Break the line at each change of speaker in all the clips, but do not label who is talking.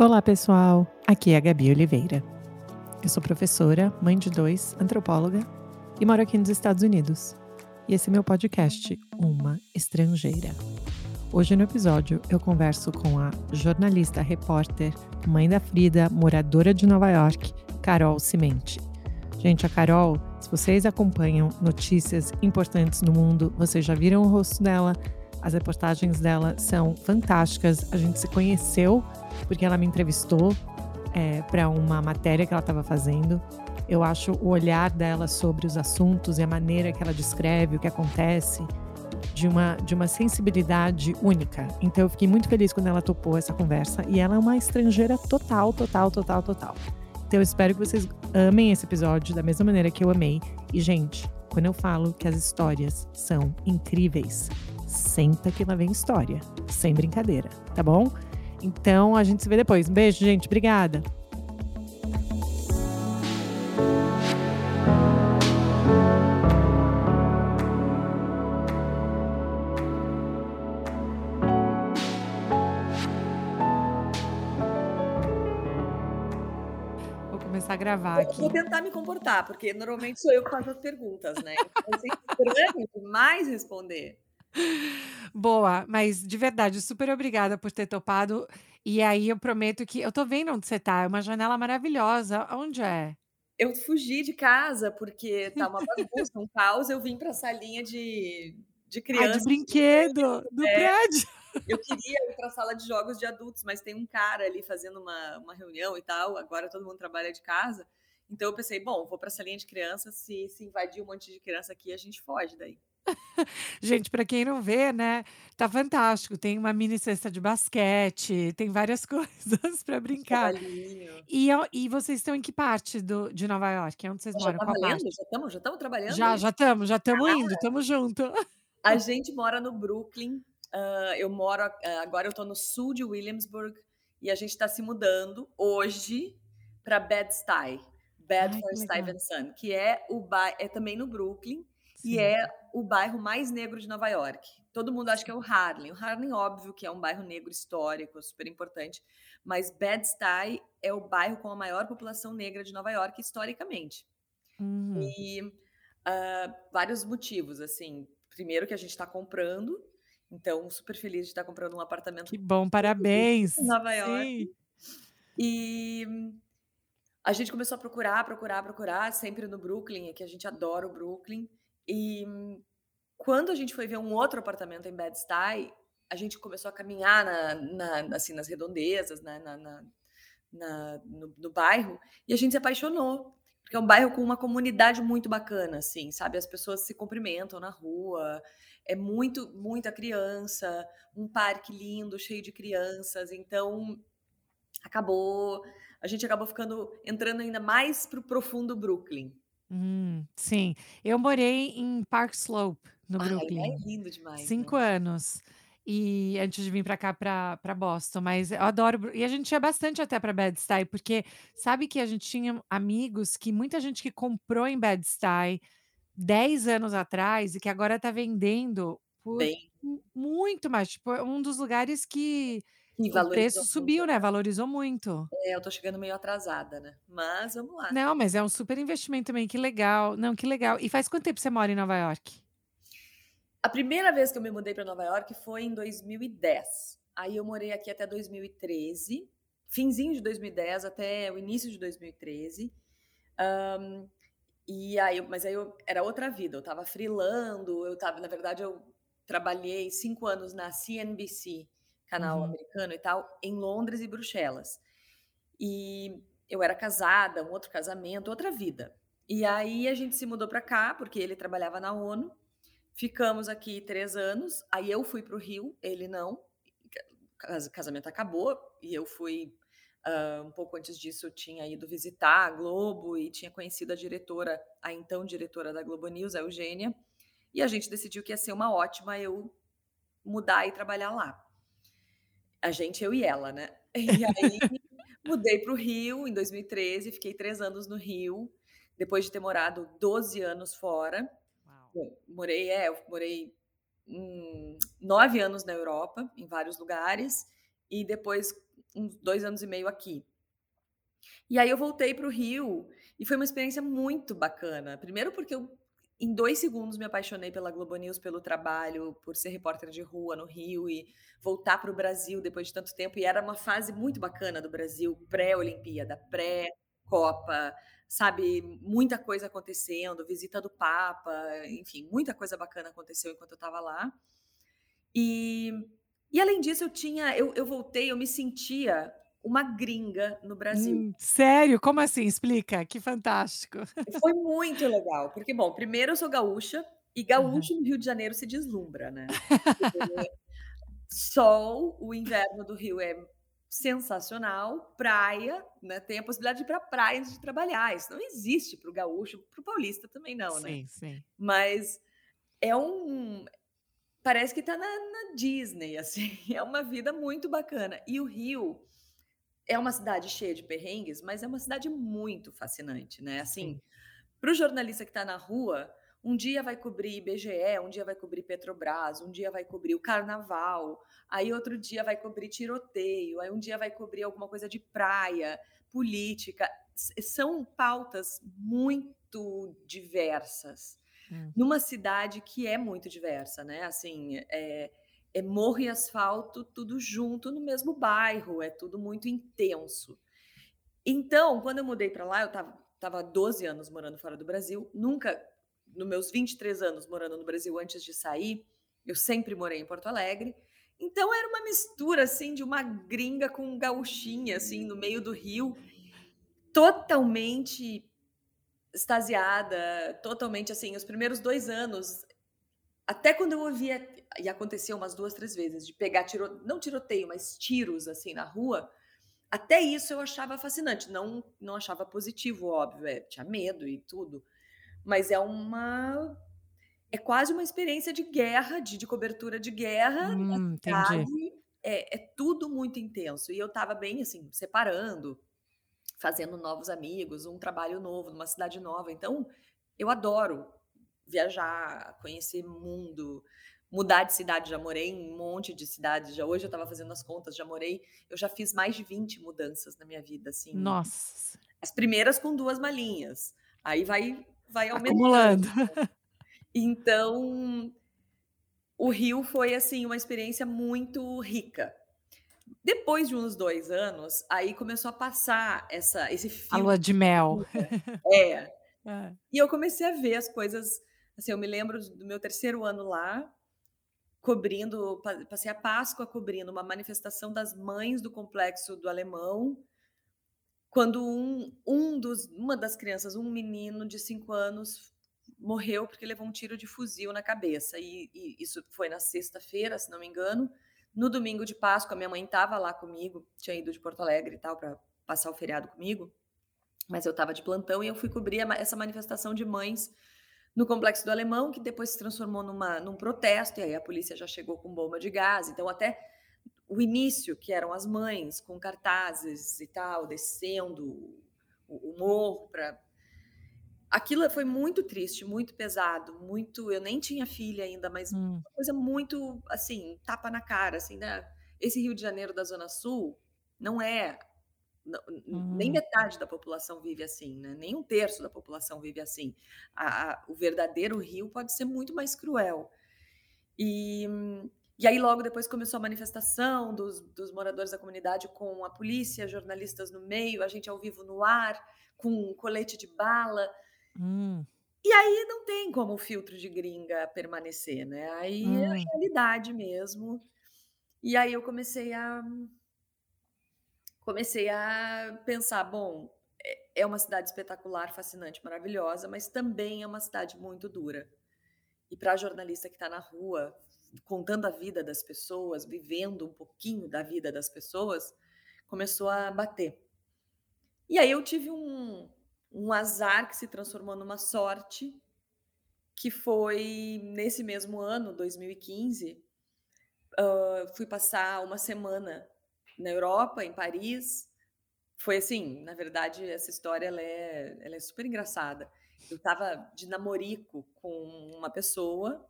Olá, pessoal. Aqui é a Gabi Oliveira. Eu sou professora, mãe de dois, antropóloga e moro aqui nos Estados Unidos. E esse é meu podcast, Uma Estrangeira. Hoje no episódio eu converso com a jornalista, repórter, mãe da Frida, moradora de Nova York, Carol Cimente. Gente, a Carol, se vocês acompanham notícias importantes no mundo, vocês já viram o rosto dela, as reportagens dela são fantásticas. A gente se conheceu porque ela me entrevistou é, para uma matéria que ela estava fazendo. Eu acho o olhar dela sobre os assuntos e a maneira que ela descreve o que acontece de uma, de uma sensibilidade única. Então eu fiquei muito feliz quando ela topou essa conversa e ela é uma estrangeira total, total, total, total. Então eu espero que vocês amem esse episódio da mesma maneira que eu amei. E gente, quando eu falo que as histórias são incríveis, senta que lá vem história, sem brincadeira, tá bom? Então a gente se vê depois. Um beijo, gente. Obrigada. Vou começar a gravar aqui.
Vou tentar me comportar, porque normalmente sou eu que faço as perguntas, né? Então, é estranho demais responder.
Boa, mas de verdade, super obrigada por ter topado. E aí eu prometo que eu tô vendo onde você tá, é uma janela maravilhosa. Onde é?
Eu fugi de casa porque tá uma bagunça, um caos. Eu vim para a salinha de, de criança.
Ah, de brinquedo, do é, prédio.
Eu queria ir para a sala de jogos de adultos, mas tem um cara ali fazendo uma, uma reunião e tal. Agora todo mundo trabalha de casa. Então eu pensei, bom, vou para a salinha de criança. Se, se invadir um monte de criança aqui, a gente foge daí.
Gente, para quem não vê, né, tá fantástico. Tem uma mini cesta de basquete, tem várias coisas para brincar. E, e vocês estão em que parte do, de Nova York? Onde vocês
Já
moram?
tá valendo? Já estamos já estamos trabalhando?
Já, já estamos, já estamos indo, estamos junto.
A gente mora no Brooklyn. ah, eu moro, ah, agora eu tô no sul de Williamsburg e a gente está se mudando hoje para Bed-Stuy, Bedford. Stuyvesant, que é o ba- é também no Brooklyn e é o bairro mais negro de Nova York. Todo mundo acha que é o Harlem. O Harlem, óbvio, que é um bairro negro histórico, super importante, mas Bed-Stuy é o bairro com a maior população negra de Nova York historicamente.
Uhum.
E ah, vários motivos, assim. Primeiro que a gente está comprando, então super feliz de estar comprando um apartamento
Que bom, parabéns.
em Nova York.
Sim.
E a gente começou a procurar, procurar, procurar, sempre no Brooklyn, que a gente adora o Brooklyn. E quando a gente foi ver um outro apartamento em Bed-Stuy, a gente começou a caminhar na, na- assim, nas redondezas, né, na, na- na- no, no bairro, e a gente se apaixonou. Porque é um bairro com uma comunidade muito bacana, assim, sabe? As pessoas se cumprimentam na rua, é muito, muita criança, um parque lindo, cheio de crianças. Então, acabou, a gente acabou ficando, entrando ainda mais pro profundo Brooklyn.
Hum, sim. Eu morei em Park Slope, no
Ai, lá é
Brooklyn,
lindo demais, né?
cinco anos. E antes de vir para cá, para Boston, mas eu adoro. Bru- E a gente ia bastante até para Bed-Stuy, porque sabe que a gente tinha amigos que muita gente que comprou em Bed-Stuy 10 anos atrás e que agora está vendendo por
Bem,
mu- muito mais. Tipo, é um dos lugares que
e
o preço
muito.
subiu, né? Valorizou muito.
É, eu tô chegando meio atrasada, né? Mas vamos lá.
Não, mas é um super investimento também. Que legal. Não, que legal. E faz quanto tempo você mora em Nova York?
A primeira vez que eu me mudei para Nova York foi em 2010. Aí eu morei aqui até 2013, finzinho de 2010 até o início de 2013. Ahn, e aí, mas aí eu, era outra vida. Eu tava freelando, eu tava, na verdade, eu trabalhei cinco anos na CNBC, canal
Uhum.
americano e tal, em Londres e Bruxelas. E eu era casada, um outro casamento, outra vida. E aí a gente se mudou para cá, porque ele trabalhava na ONU. Ficamos aqui três anos. Aí eu fui para o Rio, ele não. Cas- Casamento acabou e eu fui. ah, um pouco antes disso, eu tinha ido visitar a Globo e tinha conhecido a diretora, a então diretora da Globo News, a Eugênia. E a gente decidiu que ia ser uma ótima eu mudar e trabalhar lá. A gente, eu e ela, né? E aí mudei para o Rio em 2013, fiquei três anos no Rio, depois de ter morado 12 anos fora.
Uau.
Bom, morei, é, eu morei hum, nove anos na Europa, em vários lugares, e depois uns dois anos e meio aqui. E aí eu voltei para o Rio e foi uma experiência muito bacana. Primeiro porque eu, em dois segundos, me apaixonei pela Globo News, pelo trabalho, por ser repórter de rua no Rio e voltar para o Brasil depois de tanto tempo. E era uma fase muito bacana do Brasil, pré-Olimpíada, pré-Copa, sabe? Muita coisa acontecendo, visita do Papa, enfim, muita coisa bacana aconteceu enquanto eu estava lá. E, e além disso, eu tinha, eu, eu voltei, eu me sentia uma gringa no Brasil. Hum,
sério? Como assim? Explica, que fantástico.
Foi muito legal, porque, bom, primeiro eu sou gaúcha, e gaúcho uhum. no Rio de Janeiro se deslumbra, né? Sol, o inverno do Rio é sensacional, praia, né? Tem a possibilidade de ir para praia antes de trabalhar. Isso não existe para o gaúcho, para o paulista também não,
sim,
né?
Sim, sim.
Mas é um parece que está na, na Disney, assim, é uma vida muito bacana. E o Rio é uma cidade cheia de perrengues, mas é uma cidade muito fascinante, né? Assim, para o jornalista que está na rua, um dia vai cobrir IBGE, um dia vai cobrir Petrobras, um dia vai cobrir o carnaval, aí outro dia vai cobrir tiroteio, aí um dia vai cobrir alguma coisa de praia, política. São pautas muito diversas. Hum. Numa cidade que é muito diversa, né? Assim, é, é morro e asfalto tudo junto no mesmo bairro, é tudo muito intenso. Então, quando eu mudei para lá, eu estava tava 12 anos morando fora do Brasil, nunca, nos meus 23 anos morando no Brasil antes de sair, eu sempre morei em Porto Alegre. Então era uma mistura assim de uma gringa com um gauchinha assim no meio do Rio, totalmente extasiada, totalmente assim. Os primeiros dois anos até quando eu ouvia, e aconteceu umas duas, três vezes, de pegar tiro, não tiroteio, mas tiros assim na rua, até isso eu achava fascinante. Não, não achava positivo, óbvio, é, tinha medo e tudo. Mas é uma. É quase uma experiência de guerra, de, de cobertura de guerra.
Hum, entendi.
É, é tudo muito intenso. E eu estava bem assim, separando, fazendo novos amigos, um trabalho novo, numa cidade nova. Então, eu adoro viajar, conhecer mundo, mudar de cidade. Já morei em um monte de cidades. Já hoje eu estava fazendo as contas, já morei. Eu já fiz mais de 20 mudanças na minha vida, assim.
Nossa.
As primeiras com duas malinhas. Aí vai, vai
aumentando. Acumulando.
Então, o Rio foi assim uma experiência muito rica. Depois de uns dois anos, aí começou a passar essa, esse filme.
A lua de mel.
É. é. E eu comecei a ver as coisas Assim, eu me lembro do meu terceiro ano lá, cobrindo, passei a Páscoa cobrindo uma manifestação das mães do complexo do Alemão, quando um, um dos, uma das crianças, um menino de cinco anos, morreu porque levou um tiro de fuzil na cabeça. E, e isso foi na sexta-feira, se não me engano. No domingo de Páscoa, minha mãe estava lá comigo, tinha ido de Porto Alegre e tal, para passar o feriado comigo. Mas eu estava de plantão e eu fui cobrir essa manifestação de mães no Complexo do Alemão, que depois se transformou numa, num protesto, e aí a polícia já chegou com bomba de gás. Então, até o início, que eram as mães com cartazes e tal, descendo o, o morro para. Aquilo foi muito triste, muito pesado, muito. Eu nem tinha filha ainda, mas hum. uma coisa muito assim, tapa na cara, assim, né? Esse Rio de Janeiro da Zona Sul não é Uhum. Nem metade da população vive assim, né? nem um terço da população vive assim. A, a, o verdadeiro Rio pode ser muito mais cruel. E, e aí, logo depois, começou a manifestação dos, dos moradores da comunidade com a polícia, jornalistas no meio, a gente ao vivo no ar, com um colete de bala.
Hum.
E aí não tem como o filtro de gringa permanecer, né? Aí hum. é a hum. realidade mesmo. E aí eu comecei a comecei a pensar, bom, é, é uma cidade espetacular, fascinante, maravilhosa, mas também é uma cidade muito dura. E para jornalista que está na rua, contando a vida das pessoas, vivendo um pouquinho da vida das pessoas, começou a bater. E aí eu tive um, um azar que se transformou numa sorte, que foi nesse mesmo ano, 2015, uh, fui passar uma semana na Europa, em Paris. Foi assim, na verdade, essa história ela é, ela é super engraçada. Eu estava de namorico com uma pessoa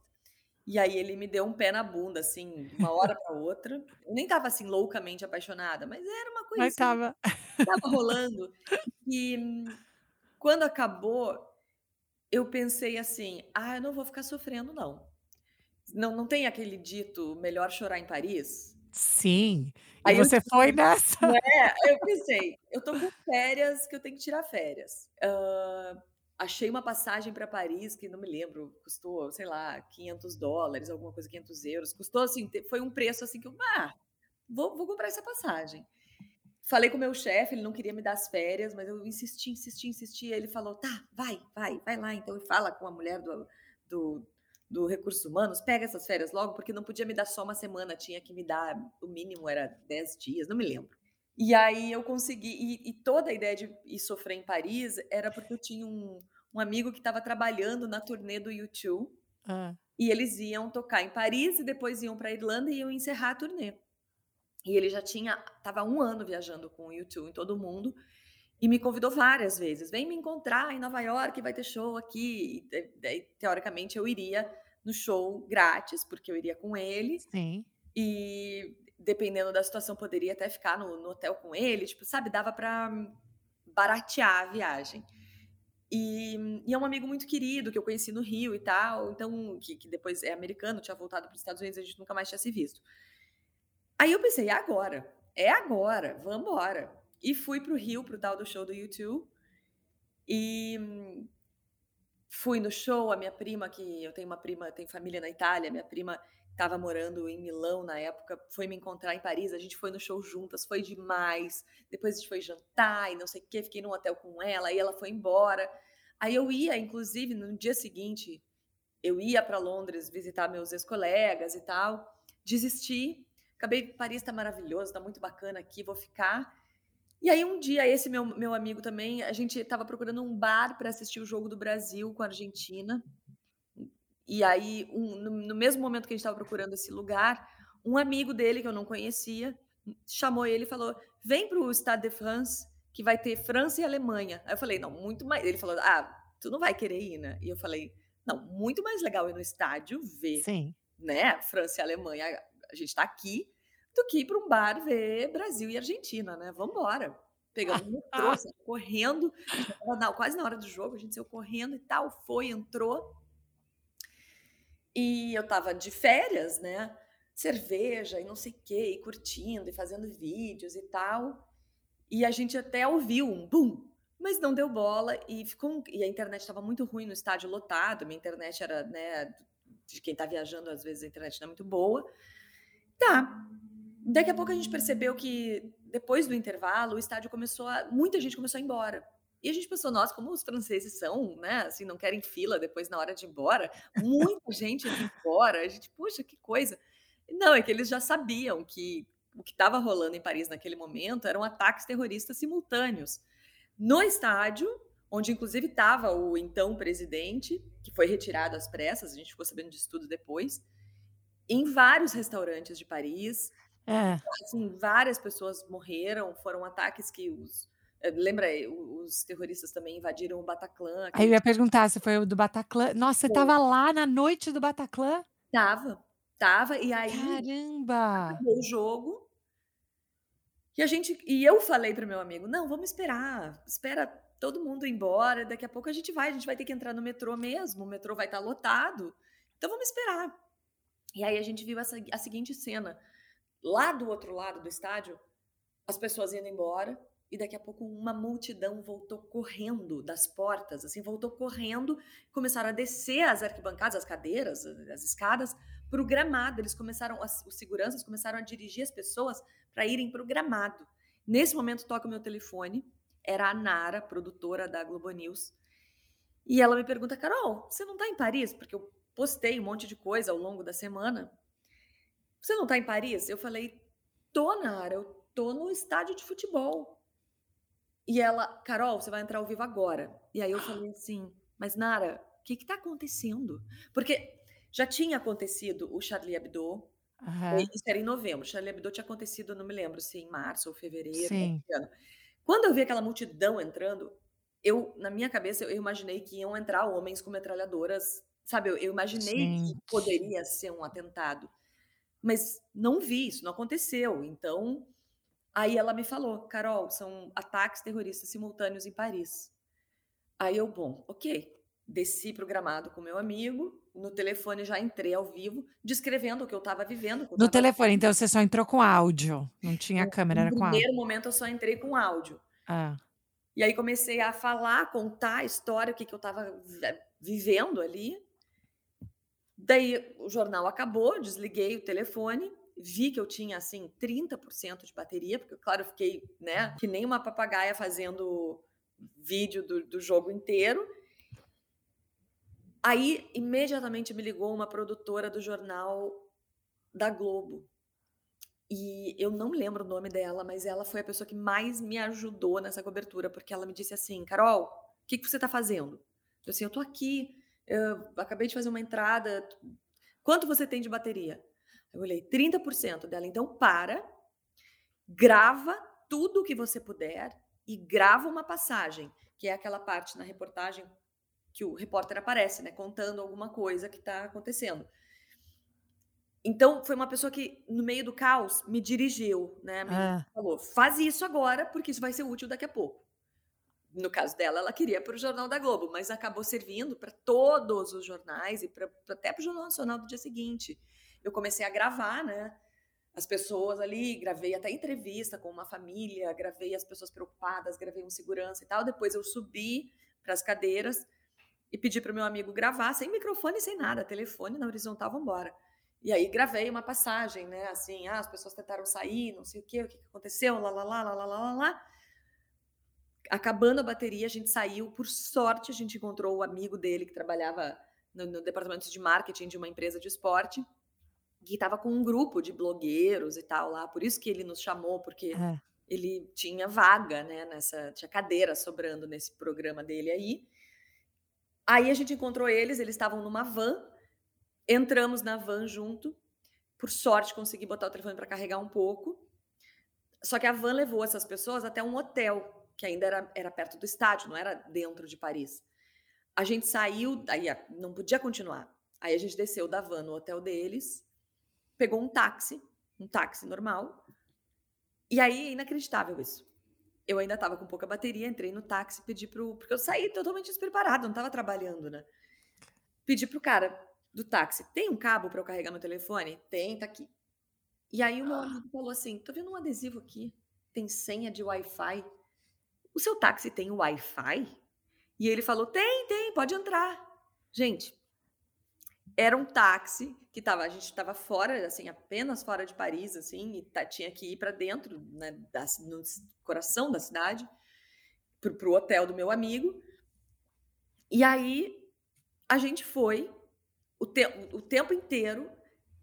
E aí ele me deu um pé na bunda, assim, uma hora para outra. Eu nem estava, assim, loucamente apaixonada, mas era uma coisa
Mas estava
estava rolando. E quando acabou, eu pensei assim: "Ah, eu não vou ficar sofrendo não". Não não tem aquele dito: "Melhor chorar em Paris"?
Sim, e
Aí eu
você foi nessa.
aí eu pensei: "Eu tô com férias, que eu tenho que tirar férias". Hã, achei uma passagem para Paris que não me lembro, custou, sei lá, $500, alguma coisa, €500. Custou assim, foi um preço, assim, que eu: "Ah, vou vou comprar essa passagem". Falei com o meu chefe, ele não queria me dar as férias, mas eu insisti, insisti, insisti, aí ele falou: "Tá, vai, vai, vai lá então e fala com a mulher do do do recursos humanos, pega essas férias logo", porque não podia me dar só uma semana, tinha que me dar o mínimo era 10 dias, não me lembro. E aí eu consegui e e toda a ideia de ir sofrer em Paris era porque eu tinha um um amigo que estava trabalhando na turnê do U2,
Hã.
e eles iam tocar em Paris e depois iam pra Irlanda e iam encerrar a turnê. E ele já tinha estava 1 ano viajando com o U2 em todo o mundo, e me convidou várias vezes: "Vem me encontrar em Nova Iorque, vai ter show aqui", e daí teoricamente eu iria no show grátis, porque eu iria com ele,
Sim.
e dependendo da situação poderia até ficar no no hotel com ele, tipo, sabe, dava pra baratear a viagem. E e é um amigo muito querido que eu conheci no Rio e tal, então que que depois é americano, tinha voltado para os Estados Unidos, a gente nunca mais tinha se visto. Aí eu pensei: "É agora, é agora, vamos embora". E fui para o Rio, para o tal do show do U2, e fui no show, a minha prima que eu tenho uma prima tenho família na Itália, minha prima estava morando em Milão na época, foi me encontrar em Paris, a gente foi no show juntas, foi demais. Depois a gente foi jantar e não sei o quê, fiquei num hotel com ela, aí ela foi embora. Aí eu ia, inclusive, no dia seguinte, eu ia pra Londres visitar meus ex-colegas e tal, desisti, acabei Paris tá maravilhoso, tá muito bacana aqui, vou ficar. E aí um dia esse meu meu amigo também, a gente estava procurando um bar pra assistir o jogo do Brasil com a Argentina. E aí um no no mesmo momento que a gente estava procurando esse lugar, um amigo dele que eu não conhecia, chamou ele e falou: "Vem para o Stade de France, que vai ter França e Alemanha". Aí eu falei: "Não, muito mais" ele falou: "Ah, tu não vai querer ir, né?". E eu falei: "Não, muito mais legal ir no estádio ver,
Sim.
né, França e Alemanha, a gente tá aqui, do que ir pra um bar ver Brasil e Argentina, né, vamos embora". Pegamos o metrô, saímos correndo, na quase na hora do jogo, a gente saiu correndo e tal, foi, entrou. E eu estava de férias, né, cerveja e não sei quê, e curtindo e fazendo vídeos e tal, e a gente até ouviu um bum, mas não deu bola e ficou um e a internet estava muito ruim no estádio lotado, minha internet era, né, de quem tá viajando, às vezes a internet não é muito boa. Tá, daqui a pouco a gente percebeu que depois do intervalo o estádio começou a muita gente começou a ir embora. E a gente pensou: "Nossa, como os franceses são, né, assim, não querem fila depois na hora de ir embora, muita gente indo embora", a gente: "Puxa, que coisa". Não, é que eles já sabiam que o que estava rolando em Paris naquele momento eram ataques terroristas simultâneos. No estádio, onde inclusive estava o então presidente, que foi retirado às pressas, a gente ficou sabendo disso tudo depois, em vários restaurantes de Paris,
É.
assim, várias pessoas morreram, foram ataques que os eh, lembra, o os terroristas também invadiram o Bataclan,
Aí eu ia perguntar se foi o do Bataclan. Nossa, você estava lá na noite do Bataclan?
Estava, estava, e aí
Caramba!
o jogo e a gente e eu falei para meu amigo: "Não, vamos esperar, espera todo mundo ir embora, daqui a pouco a gente vai, a gente vai ter que entrar no metrô mesmo, o metrô vai estar lotado, então vamos esperar". E aí a gente viu a segui a seguinte cena, lá do outro lado do estádio, as pessoas indo embora, e daqui a pouco uma multidão voltou correndo das portas, assim, voltou correndo, começaram a descer as arquibancadas, as cadeiras, as escadas, para o gramado, eles começaram as os seguranças começaram a dirigir as pessoas pra irem para o gramado. Nesse momento toca o meu telefone, era a Nara, produtora da Globo News, e ela me pergunta: "Carol, você não tá em Paris?", porque eu postei um monte de coisa ao longo da semana. "Você não tá em Paris?", eu falei: "Tô, Nara, eu tô no estádio de futebol". E ela: "Carol, você vai entrar ao vivo agora". E aí eu falei assim: "Mas Nara, que que tá acontecendo?". Porque já tinha acontecido o Charlie Hebdo,
Aham.
isso era em novembro, Charlie Hebdo tinha acontecido, não me lembro se em março ou fevereiro
Sim.
Quando eu vi aquela multidão entrando, eu na minha cabeça eu imaginei que iam entrar homens com metralhadoras Sabe, eu eu imaginei que poderia ser um atentado, mas não vi, isso não aconteceu. Então, aí ela me falou: "Carol, são ataques terroristas simultâneos em Paris". Aí eu: "Bom, ok". Desci para o gramado com meu amigo, no telefone já entrei ao vivo, descrevendo o que eu estava vivendo, eu
No
estava
telefone, então você só entrou com áudio, não tinha
No
câmera, era com áudio.
primeiro momento eu só entrei com áudio.
Hã.
E aí comecei a falar, contar a história, o que que eu estava ve vivendo ali. Daí o jornal acabou, desliguei o telefone, vi que eu tinha, assim, 30% de bateria, porque claro, eu fiquei, né, que nem uma papagaia fazendo vídeo do do jogo inteiro. Aí, imediatamente me ligou uma produtora do jornal da Globo. E eu não lembro o nome dela, mas ela foi a pessoa que mais me ajudou nessa cobertura, porque ela me disse assim: "Carol, que que você tá fazendo?" Eu assim: "Eu tô aqui, hã, acabei de fazer uma entrada, quanto você tem de bateria?" Eu olhei: "30%." Dela: "Então para, grava tudo o que você puder e grava uma passagem", que é aquela parte na reportagem que o repórter aparece, né, contando alguma coisa que tá acontecendo. Então, foi uma pessoa que, no meio do caos, me dirigiu, né, me
Hã.
falou: "Faz isso agora, porque isso vai ser útil daqui a pouco." No caso dela, ela queria para o Jornal da Globo, mas acabou servindo pra todos os jornais e pra até para o Jornal Nacional do dia seguinte. Eu comecei a gravar, né, as pessoas ali, gravei até entrevista com uma família, gravei as pessoas preocupadas, gravei um segurança e tal, depois eu subi para as cadeiras e pedi para o meu amigo gravar, sem microfone, sem nada, telefone na horizontal, vamos embora. E aí gravei uma passagem, né, assim: "Ah, as pessoas tentaram sair, não sei o quê, o que aconteceu, lá-lá-lá, lá-lá-lá-lá-lá". Acabando a bateria, a gente saiu, por sorte, a gente encontrou o amigo dele que trabalhava no no departamento de marketing de uma empresa de esporte, que estava com um grupo de blogueiros e tal lá, por isso que ele nos chamou, porque
É.
ele tinha vaga, né, nessa tinha cadeira sobrando nesse programa dele aí. Aí a gente encontrou eles, eles estavam numa van, entramos na van junto, por sorte consegui botar o telefone pra carregar um pouco, só que a van levou essas pessoas até um hotel, que ainda era era perto do estádio, não era dentro de Paris. A gente saiu, aí a não podia continuar, aí a gente desceu da van no hotel deles, pegou um táxi, um táxi normal, e aí é inacreditável isso. Eu ainda estava com pouca bateria, entrei no táxi, pedi para o porque eu saí totalmente despreparada, não estava trabalhando, né. Pedi para o cara do táxi: "Tem um cabo pra eu carregar meu telefone?" "Tem, tá aqui." E aí o meu amigo falou assim: "Tô vendo um adesivo aqui, tem senha de Wi-Fi. O seu táxi tem Wi-Fi?" E ele falou: "Tem, tem, pode entrar." Gente, era um táxi que estava a gente estava fora, assim, apenas fora de Paris, assim, e ta tinha que ir pra dentro, né, da no coração da cidade, para o para hotel do meu amigo. E aí, a gente foi, o tem o tempo inteiro,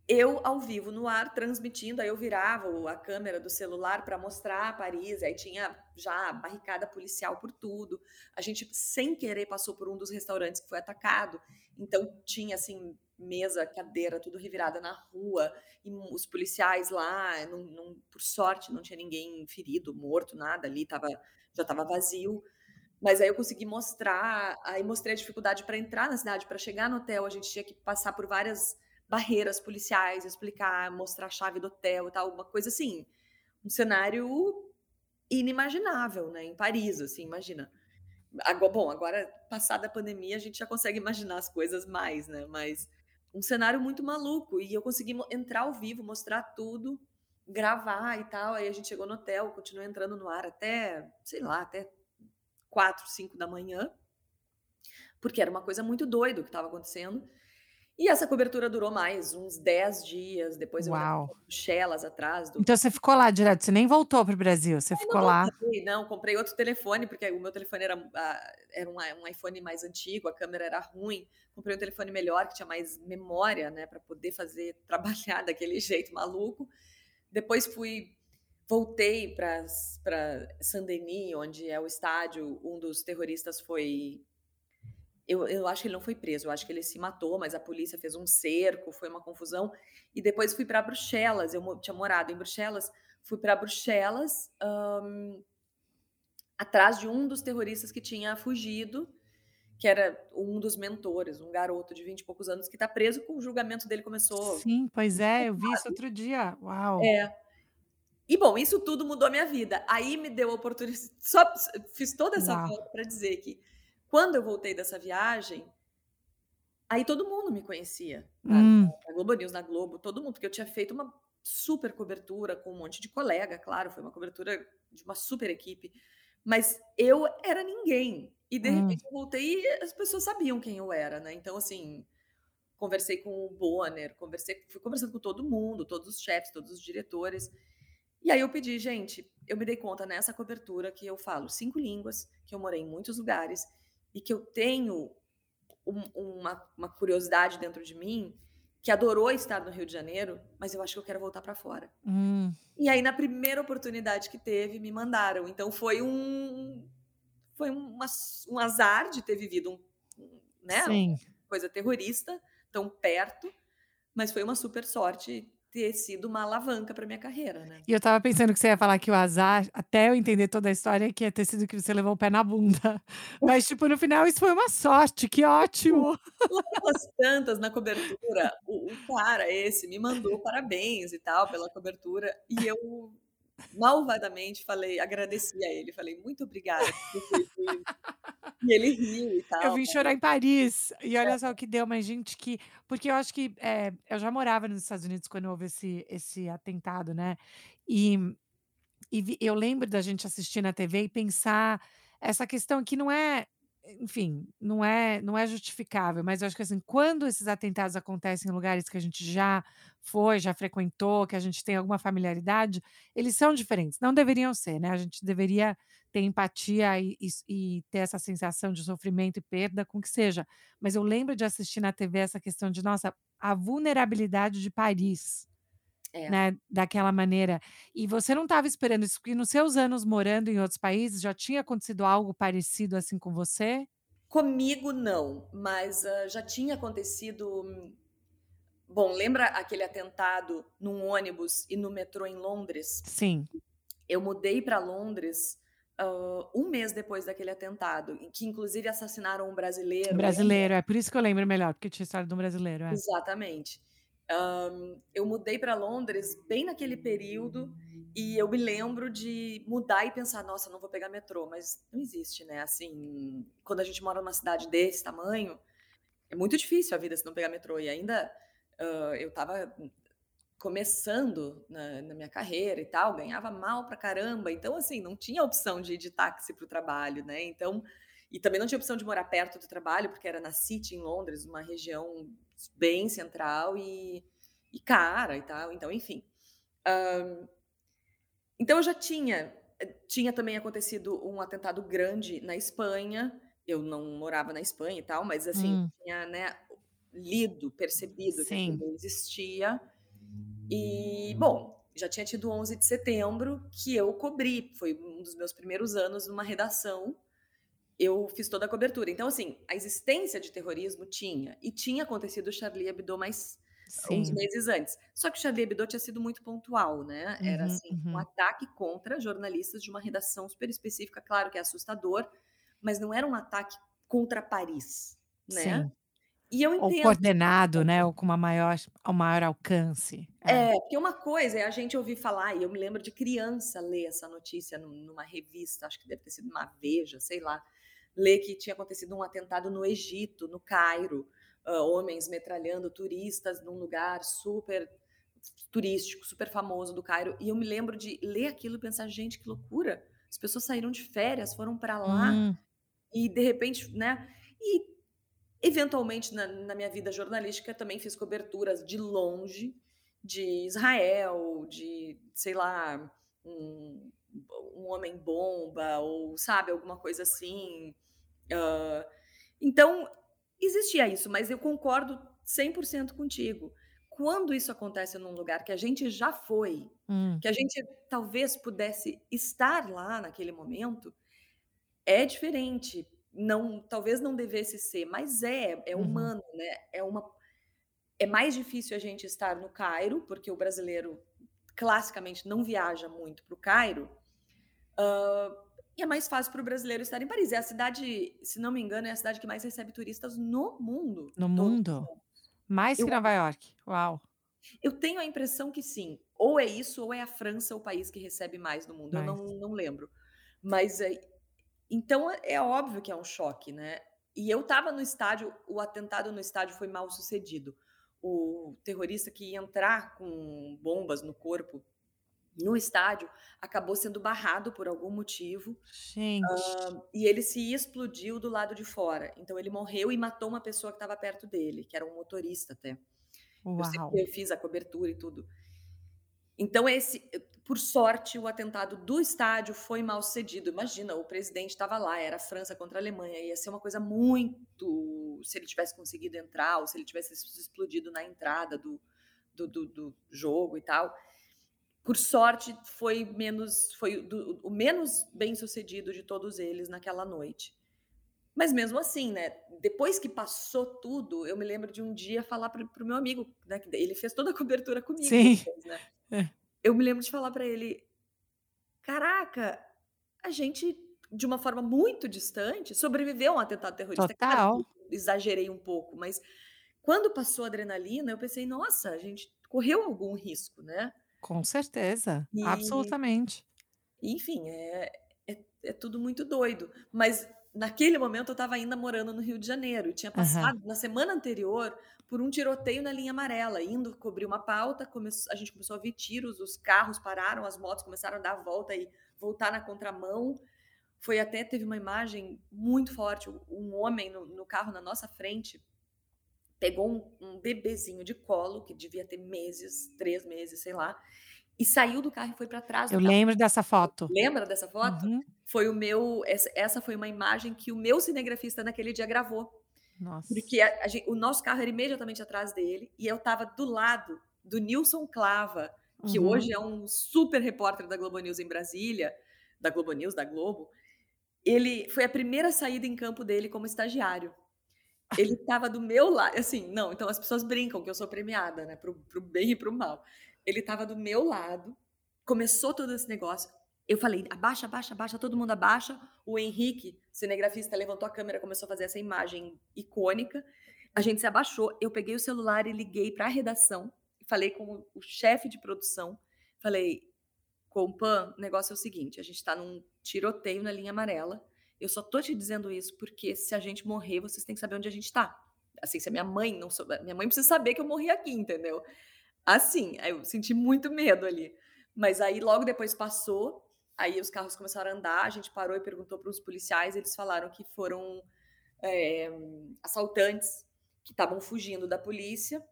eu ao vivo no ar, transmitindo, aí eu virava a câmera do celular pra mostrar Paris, aí tinha já barricada policial por tudo. A gente, sem querer, passou por um dos restaurantes que foi atacado, então tinha, assim, mesa, cadeira, tudo revirada na rua, e os policiais lá, não não por sorte não tinha ninguém ferido, morto, nada ali, estava já estava vazio. Mas aí eu consegui mostrar, aí mostrei a dificuldade pra entrar na cidade, pra chegar no hotel, a gente tinha que passar por várias barreiras policiais, explicar, mostrar a chave do hotel e tal, uma coisa assim, um cenário inimaginável, né, em Paris, assim, imagina. Ago bom, agora passada a pandemia, a gente já consegue imaginar as coisas mais, né, mas um cenário muito maluco, e eu consegui entrar ao vivo, mostrar tudo, gravar e tal, aí a gente chegou no hotel, continuei entrando no ar até, sei lá, até 4, 5h, porque era uma coisa muito doida o que estava acontecendo. E essa cobertura durou mais uns 10 dias, depois eu
Uau.
Bruxelas atrás do
Então você ficou lá direto, você nem voltou para o Brasil, você
Não, não
ficou lá
voltei, não, comprei outro telefone, porque o meu telefone era ah, era um iPhone mais antigo, a câmera era ruim, comprei um telefone melhor, que tinha mais memória, né, pra poder fazer trabalhar daquele jeito maluco. Depois fui voltei para Saint-Denis, onde é o estádio, um dos terroristas foi eu eu acho que ele não foi preso, eu acho que ele se matou, mas a polícia fez um cerco, foi uma confusão. E depois fui pra Bruxelas, eu tinha morado em Bruxelas, fui pra Bruxelas, hã, atrás de um dos terroristas que tinha fugido, que era um dos mentores, um garoto de 20 e poucos anos que está preso, com o julgamento dele começou
Sim, pois é, eu vi isso outro dia. Uau!
É. E bom, isso tudo mudou a minha vida. Aí me deu a oportunidade, só fiz toda essa volta para dizer que quando eu voltei dessa viagem, aí todo mundo me conhecia, na
Hum.
na Globo News, na Globo, todo mundo, porque eu tinha feito uma super cobertura com um monte de colega, claro, foi uma cobertura de uma super equipe, mas eu era ninguém. E de
Hum.
repente eu voltei e as pessoas sabiam quem eu era, né. Então assim, conversei com o Bonner, conversei fui conversando com todo mundo, todos os chefes, todos os diretores. E aí eu pedi: "Gente, eu me dei conta nessa cobertura que eu falo 5 línguas, que eu morei em muitos lugares e que eu tenho um uma uma curiosidade dentro de mim, que adorou estar no Rio de Janeiro, mas eu acho que eu quero voltar para fora".
Hum.
E aí na primeira oportunidade que teve, me mandaram. Então foi um foi uma um azar de ter vivido um né, uma
Sim.
coisa terrorista tão perto, mas foi uma super sorte ter sido uma alavanca para minha carreira, né.
E eu estava pensando que você ia falar que o azar, até eu entender toda a história, que ia ter sido que você levou o pé na bunda. Mas, tipo, no final isso foi uma sorte, que ótimo!
Lá pelas tantas, na cobertura, o o cara esse me mandou parabéns e tal pela cobertura, e eu malvadamente falei agradeci a ele, falei: "Muito obrigada por ter feito". E ele riu e
Eu
tal,
vim
mas
chorar em Paris, e olha
É.
só o que deu, mas gente que porque eu acho que, eh, eu já morava nos Estados Unidos quando houve esse esse atentado, né, e e eu lembro da gente assistir na TV e pensar essa questão que não é enfim, não é não é justificável, mas eu acho que, assim, quando esses atentados acontecem em lugares que a gente já foi, já frequentou, que a gente tem alguma familiaridade, eles são diferentes, não deveriam ser, né, a gente deveria ter empatia e e e ter essa sensação de sofrimento e perda com o que seja. Mas eu lembro de assistir na TV essa questão de, nossa, a vulnerabilidade de Paris,
É.
né, daquela maneira. E você não estava esperando isso, porque nos seus anos morando em outros países, já tinha acontecido algo parecido, assim, com você?
Comigo não, mas, hã, já tinha acontecido bom, lembra aquele atentado num ônibus e no metrô em Londres?
Sim.
Eu mudei para Londres, hã, 1 mês depois daquele atentado, que inclusive assassinaram um
Um
brasileiro, lembra?
brasileiro, é por isso que eu lembro melhor, porque tinha história de um brasileiro, é.
Exatamente. Hã, eu mudei para Londres bem naquele período, e eu me lembro de mudar e pensar: "Nossa, não vou pegar metrô", mas não existe, né, assim, quando a gente mora numa cidade desse tamanho, é muito difícil a vida se não pegar metrô. E ainda, hã, eu estava começando na na minha carreira e tal, ganhava mal pra caramba, então, assim, não tinha opção de ir de táxi para o trabalho, né, então e também não tinha opção de morar perto do trabalho, porque era na City, em Londres, uma região bem central e e cara e tal, então, enfim. Hã, então eu já tinha tinha também acontecido um atentado grande na Espanha, eu não morava na Espanha e tal, mas, assim,
Hum.
tinha, né, lido, percebido que
Sim.
aquilo existia. E, bom, já tinha tido o 11 de setembro, que eu cobri, foi um dos meus primeiros anos numa redação, eu fiz toda a cobertura. Então, assim, a existência de terrorismo tinha, e tinha acontecido o Charlie Hebdo mais uns
Sim.
meses antes. Só que o Charlie Hebdo tinha sido muito pontual, né, era,
Uhum,
assim, um
uhum.
ataque contra jornalistas de uma redação super específica, claro que é assustador, mas não era um ataque contra Paris, né.
Sim.
E eu
Ou
entendo
coordenado, né, ou com uma maior um maior alcance. É.
É, porque uma coisa é a gente ouvir falar, e eu me lembro de criança ler essa notícia num numa revista, acho que deve ter sido uma Veja, sei lá, ler que tinha acontecido um atentado no Egito, no Cairo, hã, homens metralhando turistas num lugar super turístico, super famoso do Cairo, e eu me lembro de ler aquilo e pensar: "Gente, que loucura, as pessoas saíram de férias, foram pra lá,
Hum.
e de repente", né. E, eventualmente, na na minha vida jornalística, também fiz coberturas de longe, de Israel, de, sei lá, um um homem bomba ou, sabe, alguma coisa assim. Hã, então, existia isso, mas eu concordo 100% contigo. Quando isso acontece num lugar que a gente já foi,
Hum.
que a gente talvez pudesse estar lá naquele momento, é diferente. Não talvez não devesse ser, mas é, é
Uhum.
humano, né, é uma é mais difícil a gente estar no Cairo, porque o brasileiro classicamente não viaja muito para o Cairo, hã, E é mais fácil para o brasileiro estar em Paris. É a cidade, se não me engano, é a cidade que mais recebe turistas no mundo.
No mundo? Mais
Eu
que Nova York? Uau!
Eu tenho a impressão que sim. Ou é isso, ou é a França o país que recebe mais no mundo. Eu
Mais.
não, não lembro. Mas é, então é é óbvio que é um choque, né? E eu estava no estádio, o atentado no estádio foi mal sucedido. O terrorista que ia entrar com bombas no corpo no estádio acabou sendo barrado por algum motivo
Gente,
e ele se explodiu do lado de fora. Então ele morreu e matou uma pessoa que estava perto dele, que era um motorista até. Eu sei
uau!
eu fiz a cobertura e tudo. Então esse, por sorte, o atentado do estádio foi mal sucedido. Imagina, o presidente estava lá, era a França contra a Alemanha, ia ser uma coisa muito, se ele tivesse conseguido entrar ou se ele tivesse explodido na entrada do, do, do- do jogo e tal. Por sorte, foi menos, foi do- o menos bem sucedido de todos eles naquela noite. Mas mesmo assim, né? Depois que passou tudo, eu me lembro de um dia falar para o meu amigo, né? Ele fez toda a cobertura comigo
Sim.
depois, né?
É.
Eu me lembro de falar para ele: caraca, a gente, de uma forma muito distante, sobreviveu a um atentado terrorista. Claro
Total.
que exagerei um pouco, mas quando passou a adrenalina, eu pensei, nossa, a gente correu algum risco, né?
Com certeza,
E,
absolutamente.
enfim, é, é, é tudo muito doido. Mas naquele momento eu estava ainda morando no Rio de Janeiro tinha passado na semana anterior por um tiroteio na linha amarela, indo cobrir uma pauta, come- a gente começou a ver tiros, os carros pararam, as motos começaram a dar a volta e voltar na contramão. Foi até, teve uma imagem muito forte, um homem no, no carro na nossa frente pegou um, um bebezinho de colo, que devia ter meses, três meses, sei lá, e saiu do carro e foi para trás do
Eu
carro.
lembro dessa foto.
Lembra dessa foto?
Uhum.
Foi o meu. Essa, essa foi uma imagem que o meu cinegrafista naquele dia gravou.
Nossa.
Porque a- a gente- o nosso carro era imediatamente atrás dele e eu estava do lado do Nilson Clava, que
Uhum.
hoje é um super repórter da Globo News em Brasília, da Globo News, da Globo. Ele foi a primeira saída em campo dele como estagiário. Ele estava do meu lado, assim, não, então as pessoas brincam que eu sou premiada, né, pro, pro bem e pro mal. Ele estava do meu lado, começou todo esse negócio. Eu falei, abaixa, abaixa, abaixa, todo mundo abaixa. O Henrique, cinegrafista, levantou a câmera, começou a fazer essa imagem icônica. A gente se abaixou, eu peguei o celular e liguei para a redação, falei com o- chefe de produção, falei, Compan, o negócio é o seguinte, a gente está num tiroteio na linha amarela, eu só tô te dizendo isso porque se a gente morrer, vocês têm que saber onde a gente tá. Assim, se a minha mãe não souber, minha mãe precisa saber que eu morri aqui, entendeu? Assim, eu senti muito medo ali. Mas aí logo depois passou, aí os carros começaram a andar, a gente parou e perguntou para os policiais, eles falaram que foram é, assaltantes que estavam fugindo da polícia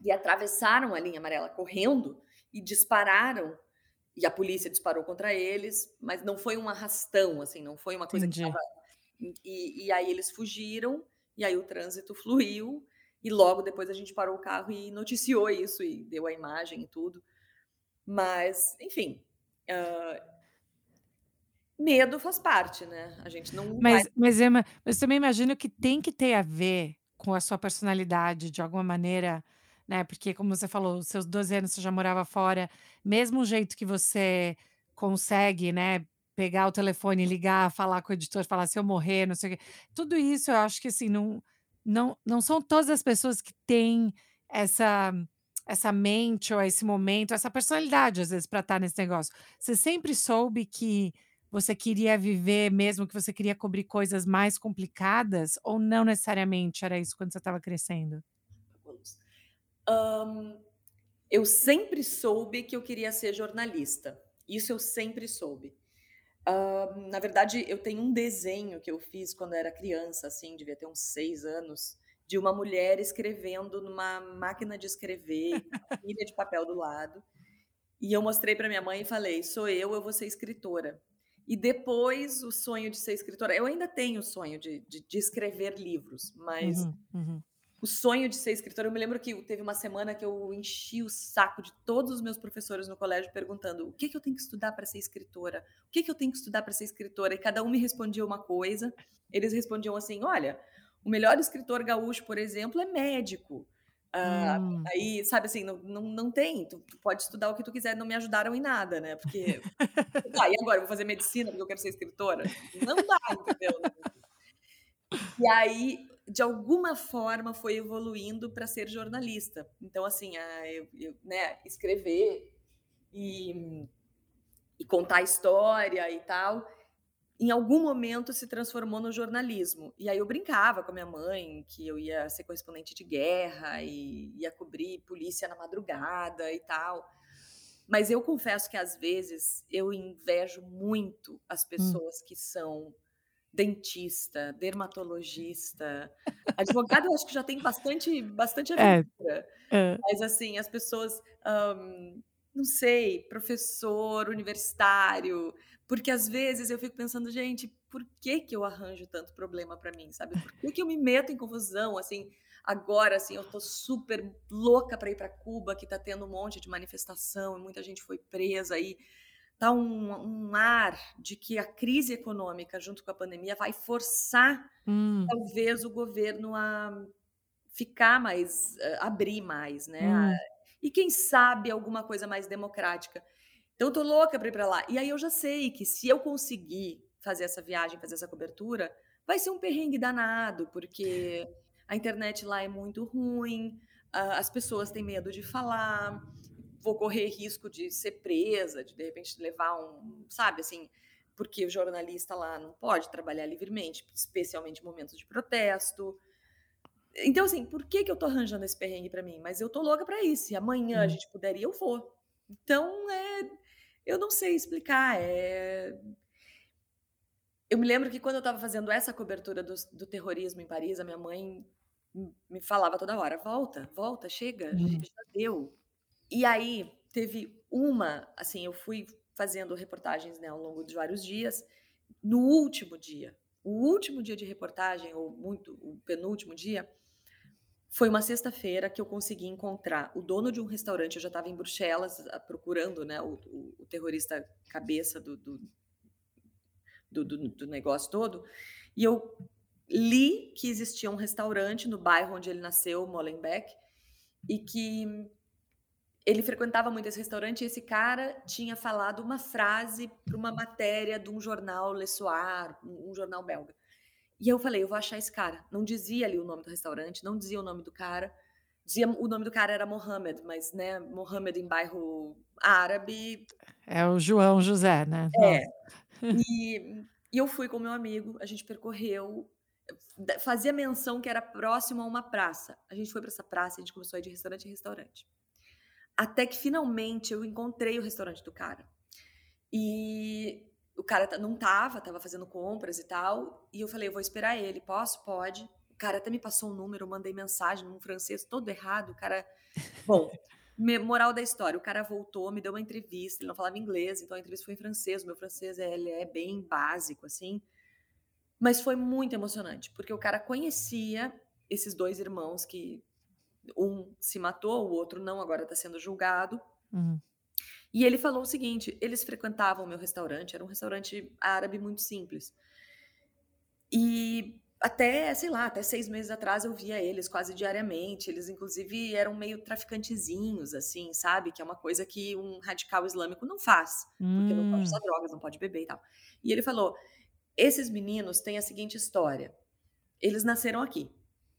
e atravessaram a linha amarela correndo e dispararam e a polícia disparou contra eles, mas não foi um arrastão, assim, não foi uma coisa
Entendi.
que tava... E, e aí eles fugiram, e aí o trânsito fluiu, e logo depois a gente parou o carro e noticiou isso, e deu a imagem e tudo. Mas, enfim, ah, medo faz parte, né? A gente não vai...
Mas, mas, Emma, mas também imagino que tem que ter a ver com a sua personalidade, de alguma maneira, né? Porque, como você falou, seus 12 anos você já morava fora, mesmo o jeito que você consegue, né? Pegar o telefone, ligar, falar com o editor, falar se eu morrer, não sei o quê. Tudo isso eu acho que assim, não, não, não são todas as pessoas que têm essa, essa mente ou esse momento, essa personalidade, às vezes, para estar nesse negócio. Você sempre soube que você queria viver mesmo, que você queria cobrir coisas mais complicadas, ou não necessariamente era isso quando você estava crescendo?
Ahn, eu sempre soube que eu queria ser jornalista. Isso eu sempre soube. Ahn, na verdade, eu tenho um desenho que eu fiz quando era criança, assim, devia ter uns seis anos, de uma mulher escrevendo numa máquina de escrever, uma pilha de papel do lado. E eu mostrei para minha mãe e falei: sou eu, eu vou ser escritora. E depois o sonho de ser escritora. Eu ainda tenho o sonho de, de, de escrever livros, mas
Uhum, uhum.
O sonho de ser escritora, eu me lembro que teve uma semana que eu enchi o saco de todos os meus professores no colégio perguntando o que, que eu tenho que estudar para ser escritora? O que, que eu tenho que estudar para ser escritora? E cada um me respondia uma coisa. Eles respondiam assim: olha, o melhor escritor gaúcho, por exemplo, é médico. Ah,
Hum.
aí, sabe assim, não não não tem, tu tu pode estudar o que tu quiser, não me ajudaram em nada, né, porque tá, e agora eu vou fazer medicina porque eu quero ser escritora? Não dá, entendeu? E aí, de alguma forma, foi evoluindo para ser jornalista. Então, assim, ah, eu eu, né, escrever e e contar história e tal, em algum momento se transformou no jornalismo. E aí eu brincava com a minha mãe que eu ia ser correspondente de guerra e ia cobrir polícia na madrugada e tal. Mas eu confesso que às vezes eu invejo muito as
Hum.
pessoas que são dentista, dermatologista, advogado eu acho que já tem bastante bastante
É.
aventura,
Hã.
mas assim, as pessoas, hã, não sei, professor universitário, porque às vezes eu fico pensando: "Gente, por que que eu arranjo tanto problema para mim?", sabe, por que que eu me meto em confusão, assim, agora, assim, eu tô super louca para ir para Cuba, que tá tendo um monte de manifestação e muita gente foi presa aí, tá um um ar de que a crise econômica junto com a pandemia vai forçar,
Hum.
talvez, o governo a ficar mais hã, abrir mais, né,
Hum.
e quem sabe alguma coisa mais democrática. Então eu tô louca para ir para lá. E aí eu já sei que se eu conseguir fazer essa viagem, fazer essa cobertura, vai ser um perrengue danado, porque a internet lá é muito ruim, as pessoas têm medo de falar, vou correr risco de ser presa, de de repente levar um sabe, assim, porque o jornalista lá não pode trabalhar livremente, especialmente em momentos de protesto. Então, assim, por que que eu tô arranjando esse perrengue para mim? Mas eu tô louca para ir, se amanhã a
Hum.
gente puder ir, eu vou. Então, eh, eu não sei explicar, eh Eu me lembro que quando eu estava fazendo essa cobertura dos do terrorismo em Paris, a minha mãe me falava toda hora: "Volta, volta, chega,
Hum.
já deu". E aí teve uma assim, eu fui fazendo reportagens, né, ao longo de vários dias, no último dia, o último dia de reportagem ou muito o penúltimo dia, foi uma sexta-feira que eu consegui encontrar o dono de um restaurante, eu já estava em Bruxelas, procurando, né, o o o terrorista cabeça do do do do do negócio todo, e eu li que existia um restaurante no bairro onde ele nasceu, Molenbeek, e que ele frequentava muito esse restaurante e esse cara tinha falado uma frase para uma matéria de um jornal Le Soir, um jornal belga. E eu falei: "Eu vou achar esse cara", não dizia ali o nome do restaurante, não dizia o nome do cara, dizia o nome do cara era Mohamed, mas, né, Mohamed em bairro árabe
É o João José, né,
É. E e eu fui com meu amigo, a gente percorreu, fazia menção que era próximo a uma praça. A gente foi para essa praça, a gente começou a ir de restaurante em restaurante. Até que finalmente eu encontrei o restaurante do cara. E o cara não estava, estava fazendo compras e tal, e eu falei: "Eu vou esperar ele, posso?", "Pode". O cara até me passou um número, mandei mensagem num francês todo errado, o cara bom, moral da história, o cara voltou, me deu uma entrevista, ele não falava inglês, então a entrevista foi em francês, o meu francês, ele é bem básico, assim, mas foi muito emocionante, porque o cara conhecia esses 2 irmãos que um se matou, o outro não, agora está sendo julgado.
Hum.
E ele falou o seguinte: eles frequentavam o meu restaurante, era um restaurante árabe muito simples. E até, sei lá, até 6 meses atrás eu via eles quase diariamente, eles inclusive eram meio traficantezinhos, assim, sabe, que é uma coisa que um radical islâmico não faz, porque não pode usar
Hum.
drogas, não pode beber e tal. E ele falou: "Esses meninos têm a seguinte história, eles nasceram aqui,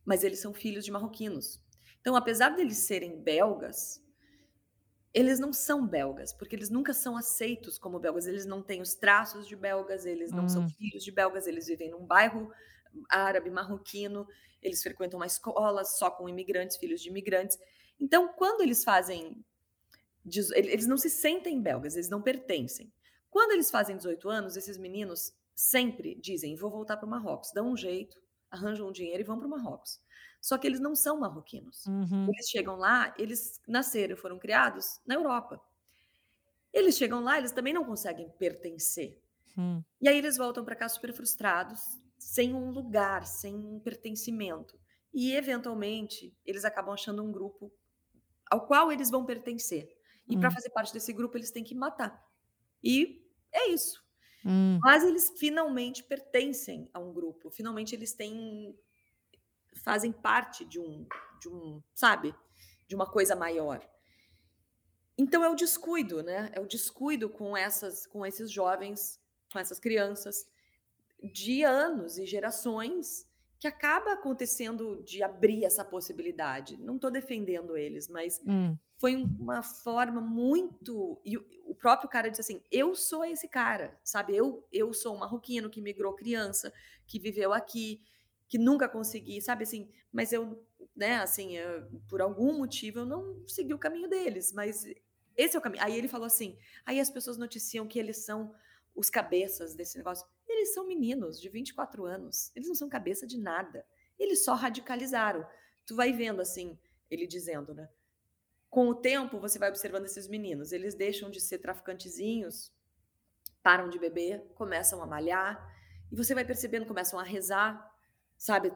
mas eles são filhos de marroquinos. Então, apesar deles serem belgas, eles não são belgas, porque eles nunca são aceitos como belgas, eles não têm os traços de belgas, eles não são
Hum.
filhos de belgas, eles vivem num bairro árabe marroquino, eles frequentam uma escola só com imigrantes, filhos de imigrantes. Então, quando eles fazem eles não se sentem belgas, eles não pertencem. Quando eles fazem 18 anos, esses meninos sempre dizem: "Vou voltar para o Marrocos", dão um jeito, arranjam um dinheiro e vão para o Marrocos. Só que eles não são marroquinos.
Uhum.
Eles chegam lá, eles nasceram e foram criados na Europa. Eles chegam lá, eles também não conseguem pertencer.
Hum.
E aí eles voltam para cá super frustrados, sem um lugar, sem um pertencimento. E eventualmente, eles acabam achando um grupo ao qual eles vão pertencer. E para
Hum.
fazer parte desse grupo, eles têm que matar. E é isso.
Hum.
Mas eles finalmente pertencem a um grupo, finalmente eles têm fazem parte de um, de um, sabe, de uma coisa maior. Então é o descuido, né? É o descuido com essas, com esses jovens, com essas crianças de anos e gerações que acaba acontecendo de abrir essa possibilidade. Não estou defendendo eles, mas hum. foi uma forma muito. E o próprio cara disse assim: eu sou esse cara, sabe? Eu, eu sou um marroquino que migrou criança, que viveu aqui, que nunca consegui, sabe assim? Mas eu, né, assim, eu, por algum motivo eu não segui o caminho deles, mas esse é o caminho. Aí ele falou assim: aí as pessoas noticiam que eles são os cabeças desse negócio. Eles são meninos de 24 anos. Eles não são cabeça de nada. Eles só radicalizaram. Tu vai vendo assim, ele dizendo, né? Com o tempo, você vai observando esses meninos. Eles deixam de ser traficantezinhos, param de beber, começam a malhar. E você vai percebendo, começam a rezar, sabe?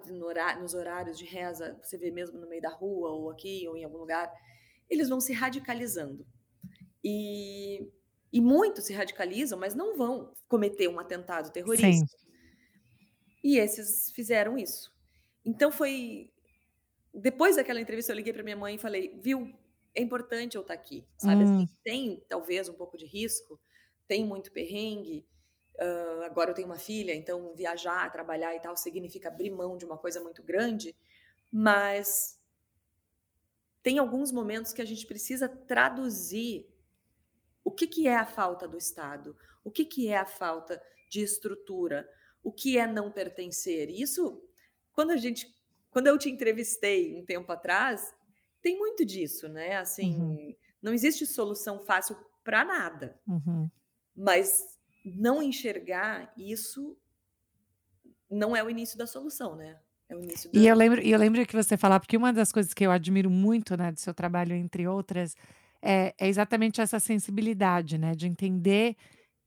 nos horários de reza, você vê mesmo no meio da rua, ou aqui, ou em algum lugar. Eles vão se radicalizando. E e muitos se radicalizam, mas não vão cometer um atentado terrorista. Sim. E esses fizeram isso. Então foi. Depois daquela entrevista, eu liguei para minha mãe e falei: viu, é importante eu estar tá aqui. Sabe? Assim, hum. Assim, tem talvez um pouco de risco, tem muito perrengue. Uh, agora eu tenho uma filha, então viajar, trabalhar e tal significa abrir mão de uma coisa muito grande, mas tem alguns momentos que a gente precisa traduzir o que, que é a falta do Estado? O que, que é a falta de estrutura? O que é não pertencer? Isso, quando a gente, quando eu te entrevistei um tempo atrás, tem muito disso, né? Assim, uhum. não existe solução fácil para nada. Uhum. Mas não enxergar isso não é o início da solução, né? É o início
da... E eu lembro, eu lembro que você falava, porque uma das coisas que eu admiro muito, né, do seu trabalho, entre outras, é, é exatamente essa sensibilidade, né, de entender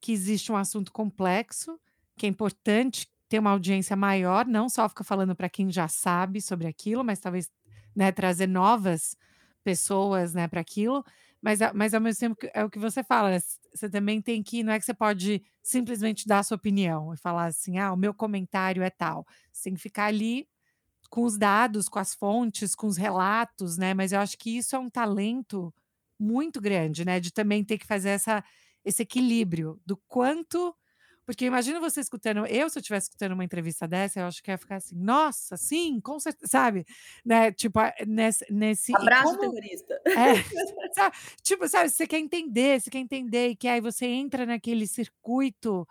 que existe um assunto complexo, que é importante ter uma audiência maior, não só ficar falando para quem já sabe sobre aquilo, mas talvez né, trazer novas pessoas né, para aquilo. Mas, mas ao mesmo tempo é o que você fala, né, você também tem que, não é que você pode simplesmente dar a sua opinião e falar assim, ah, o meu comentário é tal. Você tem que ficar ali com os dados, com as fontes, com os relatos, né? Mas eu acho que isso é um talento muito grande, né, de também ter que fazer essa esse equilíbrio do quanto porque imagina você escutando, eu se eu estivesse escutando uma entrevista dessa, eu acho que ia ficar assim, nossa, sim, com certeza, sabe? Né? Tipo, nesse. nesse
Abraço como, terrorista.
É, sabe? Tipo, sabe, você quer entender, você quer entender, e que aí você entra naquele circuito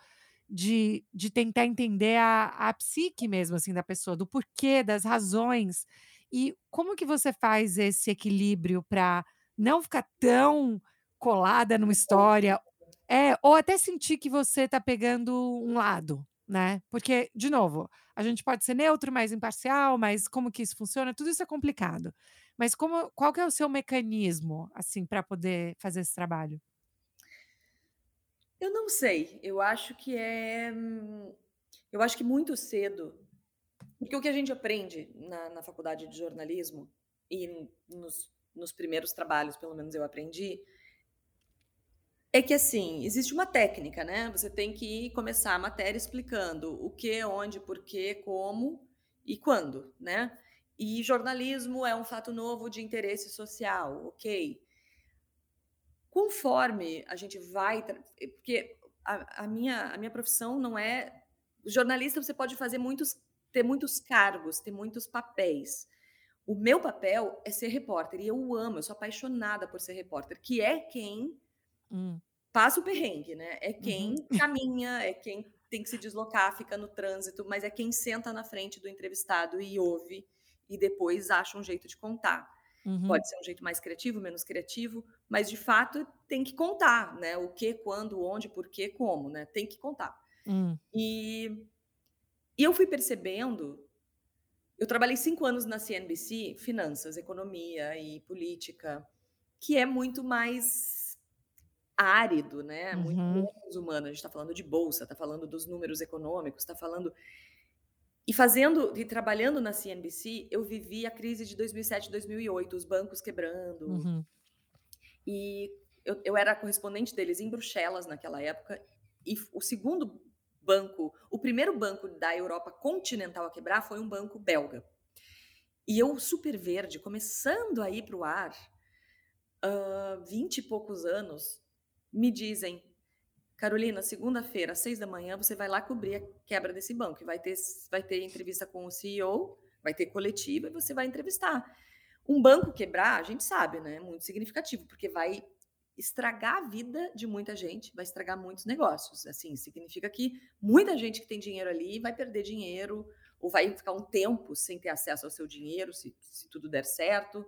de, de tentar entender a, a psique mesmo, assim, da pessoa, do porquê, das razões. E como que você faz esse equilíbrio para não ficar tão colada numa história, é, ou até sentir que você está pegando um lado, né? Porque, de novo, a gente pode ser neutro, mais imparcial, mas como que isso funciona? Tudo isso é complicado. Mas como, qual que é o seu mecanismo, assim, para poder fazer esse trabalho?
Eu não sei. Eu acho que é. Eu acho que muito cedo. Porque o que a gente aprende na, na faculdade de jornalismo e nos nos primeiros trabalhos, pelo menos eu aprendi, é que assim, existe uma técnica, né? Você tem que começar a matéria explicando o que, onde, por quê, como e quando, né? E jornalismo é um fato novo de interesse social, ok. Conforme a gente vai. Porque a, a minha, a minha profissão não é. Jornalista, você pode fazer muitos, ter muitos cargos, ter muitos papéis. O meu papel é ser repórter e eu amo, eu sou apaixonada por ser repórter, que é quem hum. passa o perrengue, né? É quem uhum. caminha, é quem tem que se deslocar, fica no trânsito, mas é quem senta na frente do entrevistado e ouve e depois acha um jeito de contar. Uhum. Pode ser um jeito mais criativo, menos criativo, mas de fato tem que contar, né? O que, quando, onde, por quê, como, né? Tem que contar. Hum. E, e eu fui percebendo eu trabalhei cinco anos na CNBC, finanças, economia e política, que é muito mais árido, né? Muito uhum. menos humano. A gente está falando de bolsa, está falando dos números econômicos, está falando. E fazendo e trabalhando na CNBC, eu vivi a crise de 2007, 2008, os bancos quebrando. Uhum. E eu, eu era correspondente deles em Bruxelas naquela época. E o segundo banco, o primeiro banco da Europa continental a quebrar foi um banco belga. E eu, super verde, começando a ir para o ar, vinte uh, e poucos anos, me dizem, Carolina, segunda-feira, às seis da manhã, você vai lá cobrir a quebra desse banco. Vai ter, vai ter entrevista com o CEO, vai ter coletiva e você vai entrevistar. Um banco quebrar, a gente sabe, né? É muito significativo, porque vai estragar a vida de muita gente, vai estragar muitos negócios. Assim, significa que muita gente que tem dinheiro ali vai perder dinheiro, ou vai ficar um tempo sem ter acesso ao seu dinheiro, se, se tudo der certo.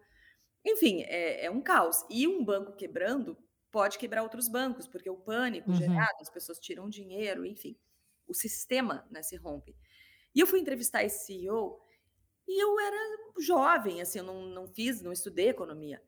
Enfim, é, é, um caos. E um banco quebrando pode quebrar outros bancos, porque o pânico uhum. gerado, as pessoas tiram dinheiro, enfim, o sistema né, se rompe. E eu fui entrevistar esse CEO e eu era jovem, assim, eu não, não fiz, não estudei economia.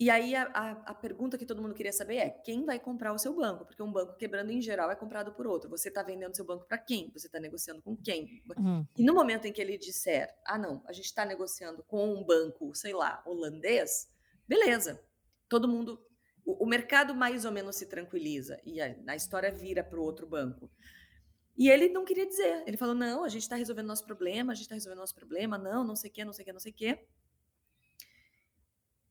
E aí a, a, a, pergunta que todo mundo queria saber é quem vai comprar o seu banco? Porque um banco quebrando em geral é comprado por outro. Você está vendendo seu banco para quem? Você está negociando com quem? Uhum. E no momento em que ele disser, ah não, a gente está negociando com um banco, sei lá, holandês, beleza. Todo mundo, o, o mercado mais ou menos se tranquiliza e a, a história vira para o outro banco. E ele não queria dizer. Ele falou: não, a gente está resolvendo nosso problema, a gente está resolvendo nosso problema, não, não sei o quê, não sei o quê, não sei o quê.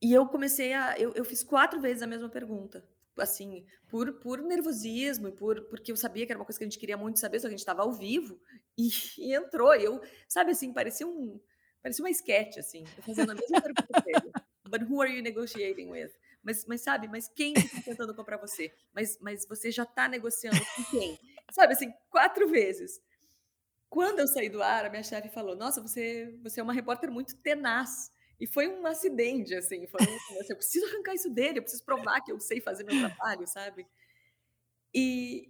E eu comecei a. Eu, eu fiz quatro vezes a mesma pergunta. Assim, por, por nervosismo e por, porque eu sabia que era uma coisa que a gente queria muito saber, só que a gente estava ao vivo e, e entrou. E eu, sabe assim, parecia um. Parecia uma sketch, assim, fazendo a mesma pergunta dele. But who are you negotiating with? Mas, mas sabe, mas quem está tentando comprar você? Mas, mas você já está negociando com quem? Sabe assim, quatro vezes. Quando eu saí do ar, a minha chefe falou: Nossa, você, você é uma repórter muito tenaz. E foi um acidente, assim, foi um, assim, eu preciso arrancar isso dele, eu preciso provar que eu sei fazer meu trabalho, sabe? E,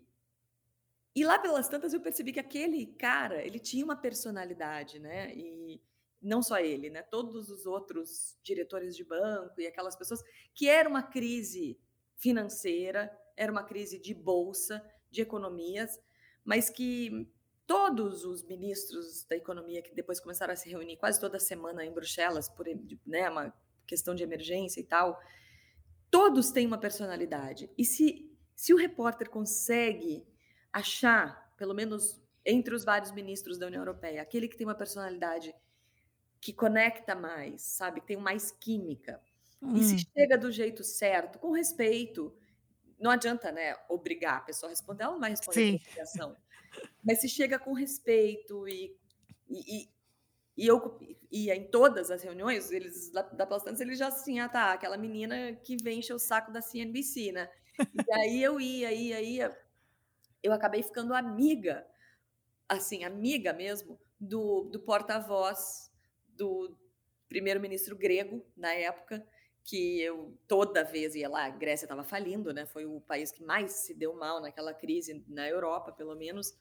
e lá pelas tantas eu percebi que aquele cara, ele tinha uma personalidade, né? E não só ele, né? Todos os outros diretores de banco e aquelas pessoas que era uma crise financeira, era uma crise de bolsa, de economias, mas que todos os ministros da economia que depois começaram a se reunir quase toda semana em Bruxelas por né, uma questão de emergência e tal, todos têm uma personalidade. E se, se o repórter consegue achar, pelo menos entre os vários ministros da União Europeia, aquele que tem uma personalidade que conecta mais, sabe, tem mais química, hum. e se hum. chega do jeito certo, com respeito, não adianta, né, obrigar a pessoa a responder, ela não vai responder com obrigação. Mas se chega com respeito e, e, e eu ia em todas as reuniões, eles da, da Plastantes, eles já assim, ah tá, aquela menina que vem encher o saco da CNBC, né? E aí eu ia, ia, ia. Eu acabei ficando amiga, assim, amiga mesmo, do, do porta-voz do primeiro-ministro grego na época, que eu toda vez ia lá, a Grécia estava falindo, né? Foi o país que mais se deu mal naquela crise na Europa, pelo menos.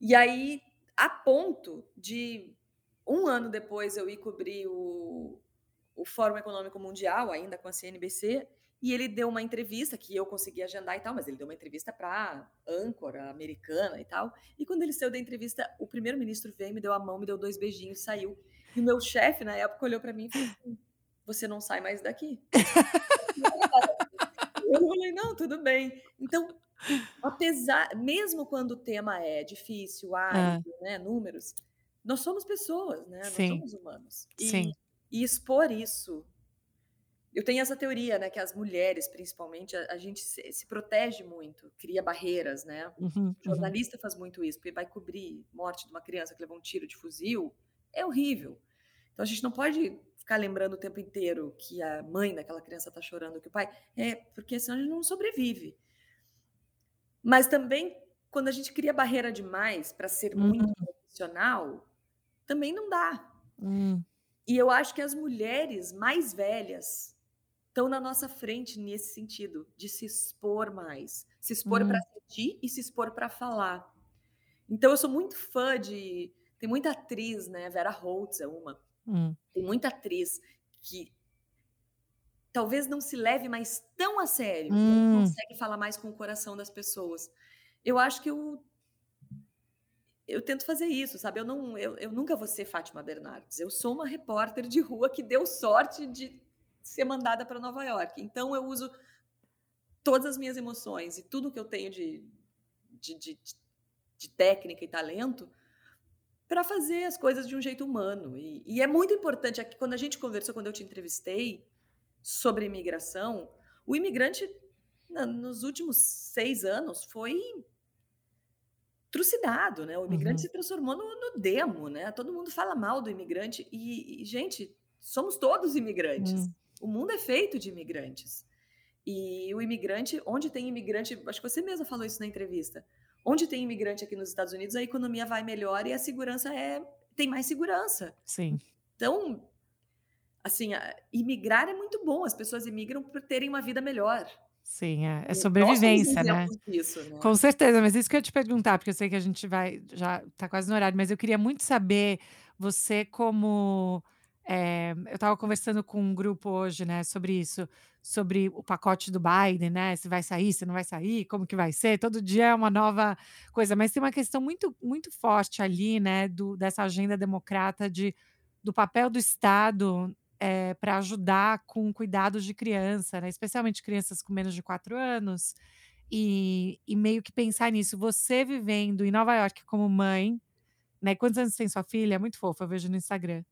E aí, a ponto de um ano depois eu ir cobrir o, o Fórum Econômico Mundial, ainda com a CNBC, e ele deu uma entrevista que eu consegui agendar e tal, mas ele deu uma entrevista para âncora americana e tal. E quando ele saiu da entrevista, o primeiro-ministro veio, me deu a mão, me deu dois beijinhos, saiu. E meu chefe, na época, olhou para mim e falou assim, você não sai mais daqui. eu falei, não, tudo bem. Então, apesar, mesmo quando o tema é difícil, árido, ah. né, números, nós somos pessoas, né? Sim. Nós somos humanos. E, Sim. e expor isso. Eu tenho essa teoria, né, que as mulheres, principalmente, a, a gente se, se, protege muito, cria barreiras, né? Uhum, o uhum. jornalista uhum. faz muito isso, porque vai cobrir morte de uma criança que levou um tiro de fuzil, é horrível. Então a gente não pode ficar lembrando o tempo inteiro que a mãe daquela criança está chorando, que o pai. É, porque senão a gente não sobrevive. Mas também, quando a gente cria barreira demais para ser uhum. muito profissional, também não dá. Uhum. E eu acho que as mulheres mais velhas estão na nossa frente nesse sentido, de se expor mais. Se expor uhum. para sentir e se expor para falar. Então, eu sou muito fã de. Tem muita atriz, né? Vera Holtz é uma Hum. Tem muita atriz que talvez não se leve mais tão a sério, hum. não consegue falar mais com o coração das pessoas. Eu acho que eu eu tento fazer isso, sabe? Eu não, eu, eu nunca vou ser Fátima Bernardes. Eu sou uma repórter de rua que deu sorte de ser mandada para Nova York. Então eu uso todas as minhas emoções e tudo que eu tenho de, de, de, de técnica e talento para fazer as coisas de um jeito humano. E, e é muito importante aqui, quando a gente conversou, quando eu te entrevistei sobre imigração, o imigrante, na, nos últimos seis anos, foi trucidado, né? O imigrante uhum. se transformou no, no, demo, né? Todo mundo fala mal do imigrante e, e gente, somos todos imigrantes. Uhum. O mundo é feito de imigrantes. E o imigrante, onde tem imigrante, acho que você mesma falou isso na entrevista. Onde tem imigrante aqui nos Estados Unidos, a economia vai melhor e a segurança é tem mais segurança.
Sim.
Então, assim, imigrar é muito bom. As pessoas imigram por terem uma vida melhor.
Sim, é, é sobrevivência, né? Disso, né? Com certeza, mas isso que eu ia te perguntar, porque eu sei que a gente vai, já está quase no horário, mas eu queria muito saber, você como. É, eu estava conversando com um grupo hoje, né, sobre isso, sobre o pacote do Biden, né? Se vai sair, se não vai sair, como que vai ser. Todo dia é uma nova coisa, mas tem uma questão muito, muito forte ali, né, do, dessa agenda democrata de, do papel do Estado é, para ajudar com cuidados de criança, né? especialmente crianças com menos de quatro anos, e, e, meio que pensar nisso. Você vivendo em Nova York como mãe, né? Quantos anos tem sua filha? É muito fofa, eu vejo no Instagram.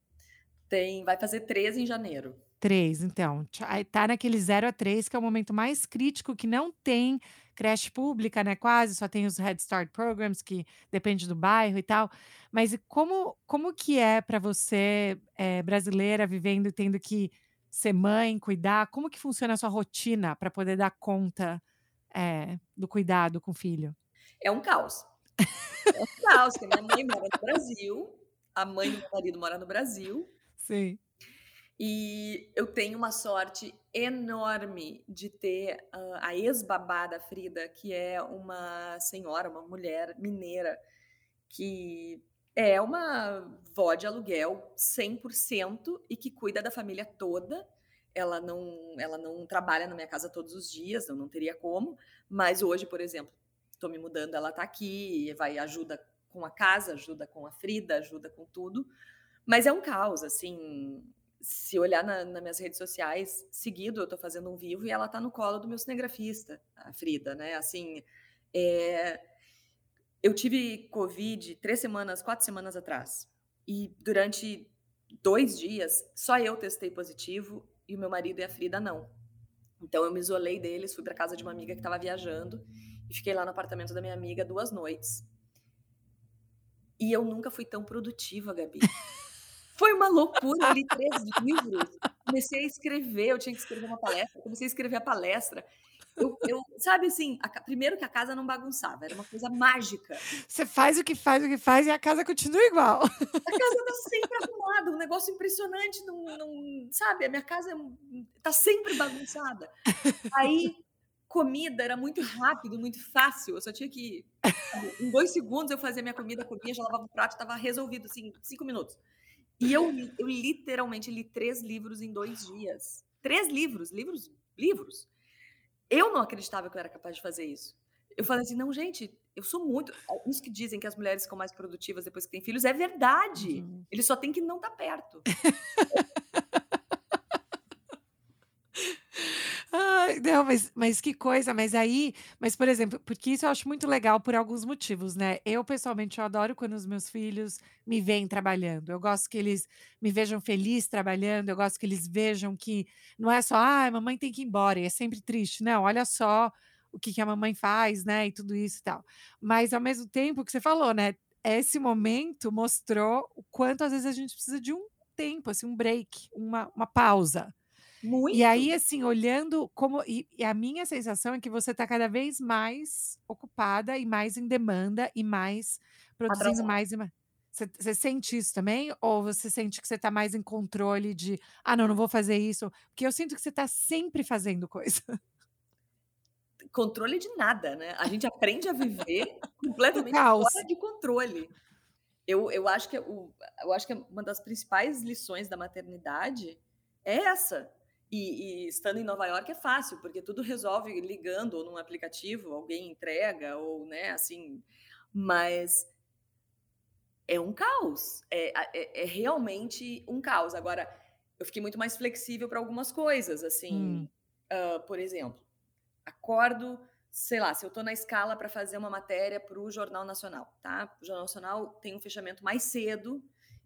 Tem, vai fazer 13 em janeiro.
Três, então. Tá naquele 0 a 3, que é o momento mais crítico, que não tem creche pública, né? Quase, só tem os Head Start Programs, que depende do bairro e tal. Mas como, como que é para você, é, brasileira, vivendo e tendo que ser mãe, cuidar? Como que funciona a sua rotina para poder dar conta é, do cuidado com o filho?
É um caos. É um caos, porque minha mãe mora no Brasil, a mãe do meu marido mora no Brasil.
Sim.
E eu tenho uma sorte enorme de ter uh, a ex-babá da Frida, que é uma senhora, uma mulher mineira, que é uma vó de aluguel 100% e que cuida da família toda. Ela não, ela não trabalha na minha casa todos os dias, eu não teria como, mas hoje, por exemplo, estou me mudando, ela está aqui, vai ajuda com a casa, ajuda com a Frida, ajuda com tudo. Mas é um caos, assim, se olhar na, nas minhas redes sociais, seguido eu tô fazendo um vivo e ela tá no colo do meu cinegrafista, a Frida, né? Assim, é... eu tive Covid três semanas, quatro semanas atrás. E durante dois dias, só eu testei positivo e o meu marido e a Frida não. Então eu me isolei deles, fui para casa de uma amiga que estava viajando e fiquei lá no apartamento da minha amiga duas noites. E eu nunca fui tão produtiva, Gabi. Foi uma loucura, eu li três livros, comecei a escrever, eu tinha que escrever uma palestra, comecei a escrever a palestra. Eu, eu sabe assim, a, primeiro que a casa não bagunçava, era uma coisa mágica.
Você faz o que faz, o que faz, e a casa continua igual. A
casa tá sempre arrumada, um negócio impressionante, não, não, sabe? A minha casa tá sempre bagunçada. Aí comida era muito rápido, muito fácil. Eu só tinha que. Em dois segundos eu fazia minha comida, comia, já lavava o prato, estava resolvido, assim, cinco minutos. E eu, eu literalmente li três livros em dois dias. Três livros, livros, livros. Eu não acreditava que eu era capaz de fazer isso. Eu falei assim, não, gente, eu sou muito. Isso que dizem que as mulheres ficam mais produtivas depois que têm filhos é verdade. Uhum. Eles só têm que não estar tá perto.
Ai, não, mas, mas que coisa, mas aí, mas por exemplo, porque isso eu acho muito legal por alguns motivos, né? Eu, pessoalmente, eu adoro quando os meus filhos me veem trabalhando. Eu gosto que eles me vejam feliz trabalhando, eu gosto que eles vejam que não é só, ah, mamãe tem que ir embora, e é sempre triste. Não, olha só o que, que a mamãe faz, né? E tudo isso e tal. Mas ao mesmo tempo que você falou, né? Esse momento mostrou o quanto às vezes a gente precisa de um tempo, assim, um break, uma, uma pausa
muito.
E aí, assim, olhando como. E, e a minha sensação é que você está cada vez mais ocupada e mais em demanda e mais produzindo Atrasado. mais e mais. Você, você sente isso também? Ou você sente que você está mais em controle de, ah, não, não vou fazer isso? Porque eu sinto que você está sempre fazendo coisa.
Controle de nada, né? A gente aprende a viver completamente fora de controle. Eu, eu, acho que o, eu acho que uma das principais lições da maternidade é essa. E, e, estando em Nova York é fácil, porque tudo resolve ligando ou num aplicativo, alguém entrega, ou, né, assim. Mas é um caos. É, é, é realmente um caos. Agora, eu fiquei muito mais flexível para algumas coisas, assim. Hum. Uh, por exemplo, acordo sei lá, se eu estou na escala para fazer uma matéria para o Jornal Nacional, tá? O Jornal Nacional tem um fechamento mais cedo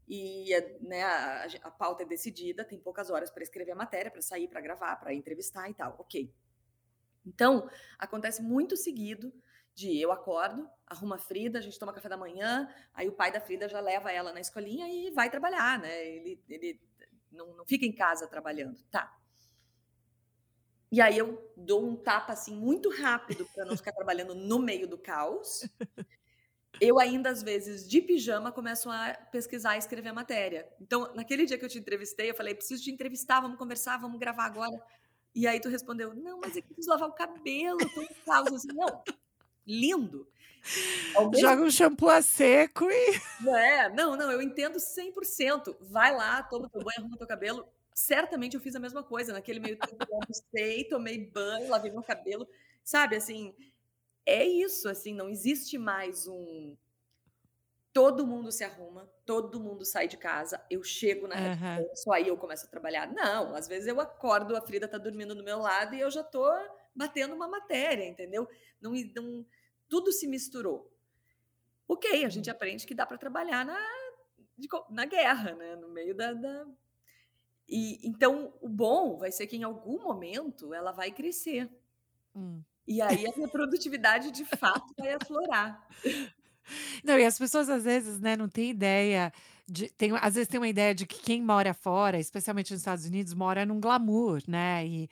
e né, a, a pauta é decidida, tem poucas horas para escrever a matéria, para sair, para gravar, para entrevistar e tal, ok. Então, acontece muito seguido de eu acordo, arrumo a Frida, a gente toma café da manhã, aí o pai da Frida já leva ela na escolinha e vai trabalhar, né? Ele, ele não, não fica em casa trabalhando, tá. E aí eu dou um tapa assim muito rápido para não ficar trabalhando no meio do caos. Eu ainda às vezes de pijama começo a pesquisar e escrever a matéria. Então, naquele dia que eu te entrevistei, eu falei: "Preciso te entrevistar, vamos conversar, vamos gravar agora". E aí tu respondeu: "Não, mas é que preciso lavar o cabelo, tô em caos assim". Não. Lindo.
Joga um shampoo a seco e
É, não, não, eu entendo 100%. Vai lá, toma teu banho, arruma teu cabelo certamente eu fiz a mesma coisa. Naquele meio tempo eu almocei, tomei banho, lavei meu cabelo. Sabe, assim, é isso, assim, não existe mais um todo mundo se arruma, todo mundo sai de casa, eu chego na uhum. só aí eu começo a trabalhar. Não, às vezes eu acordo, a Frida tá dormindo do meu lado e eu já tô batendo uma matéria, entendeu? Não, não tudo se misturou. Ok, a gente aprende que dá para trabalhar na, na guerra, né? No meio da, da e então o bom vai ser que em algum momento ela vai crescer. Hum. E aí a minha produtividade de fato vai aflorar.
Não, e as pessoas às vezes, né, não têm ideia de tem às vezes tem uma ideia de que quem mora fora, especialmente nos Estados Unidos, mora num glamour, né? E,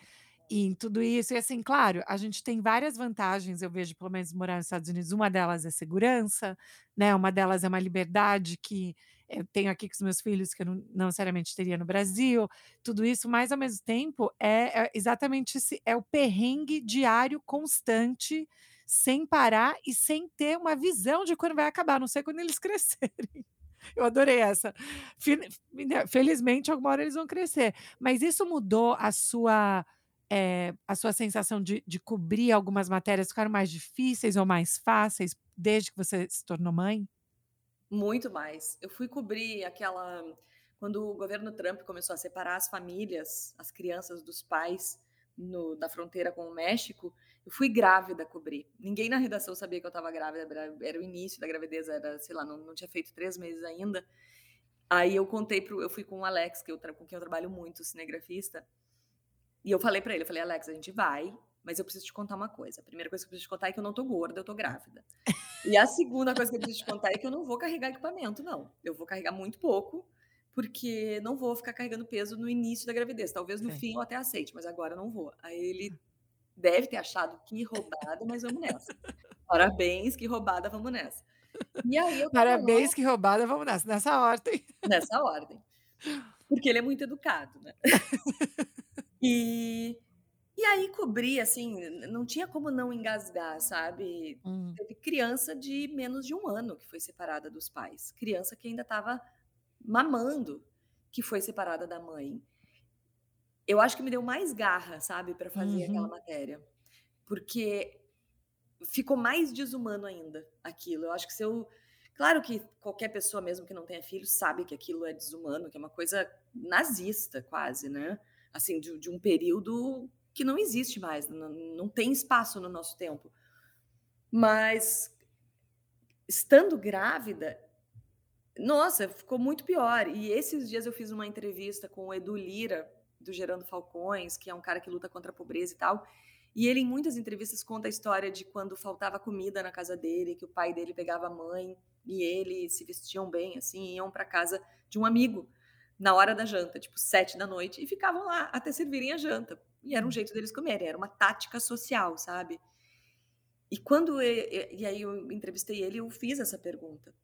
e em tudo isso, e assim, claro, a gente tem várias vantagens, eu vejo, pelo menos morar nos Estados Unidos, uma delas é segurança, né? Uma delas é uma liberdade que eu tenho aqui com os meus filhos que eu não, necessariamente teria no Brasil, tudo isso, mas ao mesmo tempo é, é exatamente esse, é o perrengue diário constante, sem parar e sem ter uma visão de quando vai acabar, não sei quando eles crescerem. Eu adorei essa. Né, felizmente, alguma hora eles vão crescer. Mas isso mudou a sua é, a sua sensação de, de cobrir algumas matérias ficaram mais difíceis ou mais fáceis desde que você se tornou mãe?
Muito mais. Eu fui cobrir aquela. Quando o governo Trump começou a separar as famílias, as crianças dos pais no, da fronteira com o México, eu fui grávida cobrir. Ninguém na redação sabia que eu estava grávida, era, era, o início da gravidez, era, sei lá, não, não tinha feito três meses ainda. Aí eu contei pro. Eu fui com o Alex, que eu, com quem eu trabalho muito, cinegrafista, e eu falei para ele, eu falei, Alex, a gente vai, mas eu preciso te contar uma coisa. A primeira coisa que eu preciso te contar é que eu não tô gorda, eu tô grávida. E a segunda coisa que eu preciso te contar é que eu não vou carregar equipamento, não. Eu vou carregar muito pouco, porque não vou ficar carregando peso no início da gravidez. Talvez no fim eu até aceite, mas agora eu não vou. Aí ele deve ter achado que roubada, mas vamos nessa. Parabéns, que roubada, vamos nessa.
E aí eu Parabéns, lá, que roubada, vamos nessa. Nessa ordem.
Nessa ordem. Porque ele é muito educado, né? E e aí cobri, assim, não tinha como não engasgar, sabe? Hum. Teve criança de menos de um ano que foi separada dos pais. Criança que ainda estava mamando, que foi separada da mãe. Eu acho que me deu mais garra, sabe, para fazer uhum. aquela matéria. Porque ficou mais desumano ainda aquilo. Eu acho que se eu. Claro que qualquer pessoa, mesmo que não tenha filho, sabe que aquilo é desumano, que é uma coisa nazista, quase, né? Assim, de, de um período que não existe mais, não, não tem espaço no nosso tempo. Mas estando grávida, nossa, ficou muito pior. E esses dias eu fiz uma entrevista com o Edu Lira, do Gerando Falcões, que é um cara que luta contra a pobreza e tal. E ele, em muitas entrevistas, conta a história de quando faltava comida na casa dele, que o pai dele pegava a mãe e ele se vestiam bem, assim, iam para casa de um amigo na hora da janta, tipo sete da noite, e ficavam lá até servirem a janta, e era um jeito deles comerem, era uma tática social, sabe? E quando e aí eu entrevistei ele, eu fiz essa pergunta.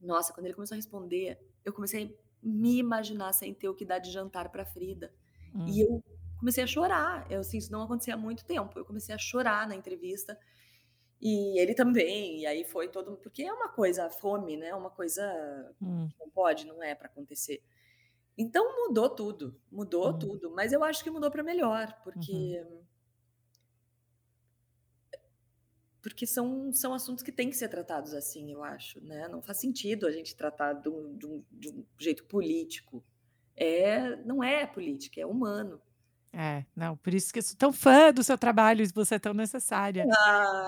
Nossa, quando ele começou a responder, eu comecei a me imaginar sem ter o que dar de jantar para Frida. Hum. E eu comecei a chorar. Eu assim, isso não acontecia há muito tempo. Eu comecei a chorar na entrevista. E ele também, e aí foi todo, porque é uma coisa, a fome, né? Uma coisa hum. não pode, não é para acontecer. Então mudou tudo, mudou uhum. tudo, mas eu acho que mudou para melhor, porque uhum. porque são, são assuntos que têm que ser tratados assim, eu acho, né? Não faz sentido a gente tratar de um, de um, de um jeito político. É, não é política, é humano.
É, não, por isso que eu sou tão fã do seu trabalho e você é tão necessária.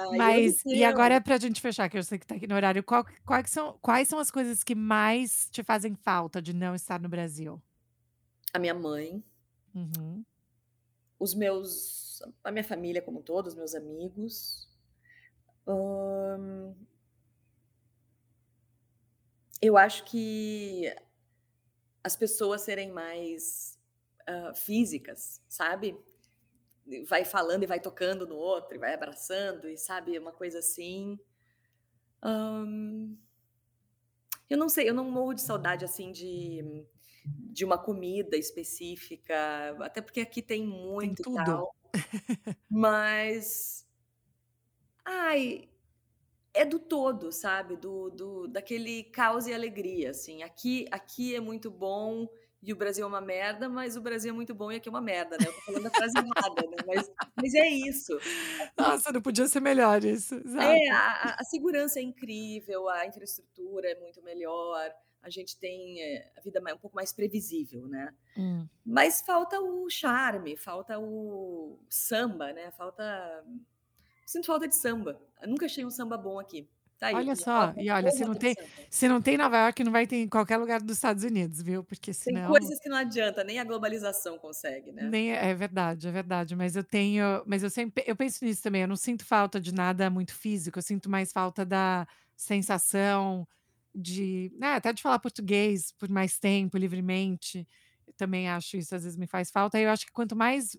Eu
Mas e agora é pra gente fechar, que eu sei que tá aqui no horário, qual quais são quais são as coisas que mais te fazem falta de não estar no Brasil?
A minha mãe,
Uhum.
os meus a minha família como um todo, os meus amigos. Hã, eu acho que as pessoas serem mais, hã, físicas, sabe? Vai falando e vai tocando no outro, e vai abraçando e sabe, uma coisa assim. Hã, eu não sei, eu não morro de saudade, assim, de de uma comida específica, até porque aqui tem
Tem
muito e
tudo.
tal, mas ai, é do todo, sabe, do do daquele caos e alegria, assim. Aqui aqui é muito bom e o Brasil é uma merda, mas o Brasil é muito bom e aqui é uma merda, né. Eu tô falando a frase errada, né, mas mas é isso.
Nossa, não podia ser melhor isso,
É,
exato.
a a a segurança é incrível, a infraestrutura é muito melhor, a gente tem, eh, a vida um pouco mais previsível, né.
Hum.
Mas falta o charme, falta o samba, né, falta sinto falta de samba. Eu nunca achei um samba bom aqui. Tá aí,
Olha só, e olha, se não tem se não tem em Nova Iorque, não vai ter em qualquer lugar dos Estados Unidos, viu, porque
Tem
senão
coisas que não adianta, nem a globalização consegue, né.
nem é verdade, é verdade, mas eu tenho mas eu sempre eu penso nisso também, eu não sinto falta de nada muito físico, eu sinto mais falta da sensação de, né, até de falar português por mais tempo, livremente, eu também acho isso às vezes me faz falta, e eu acho que quanto mais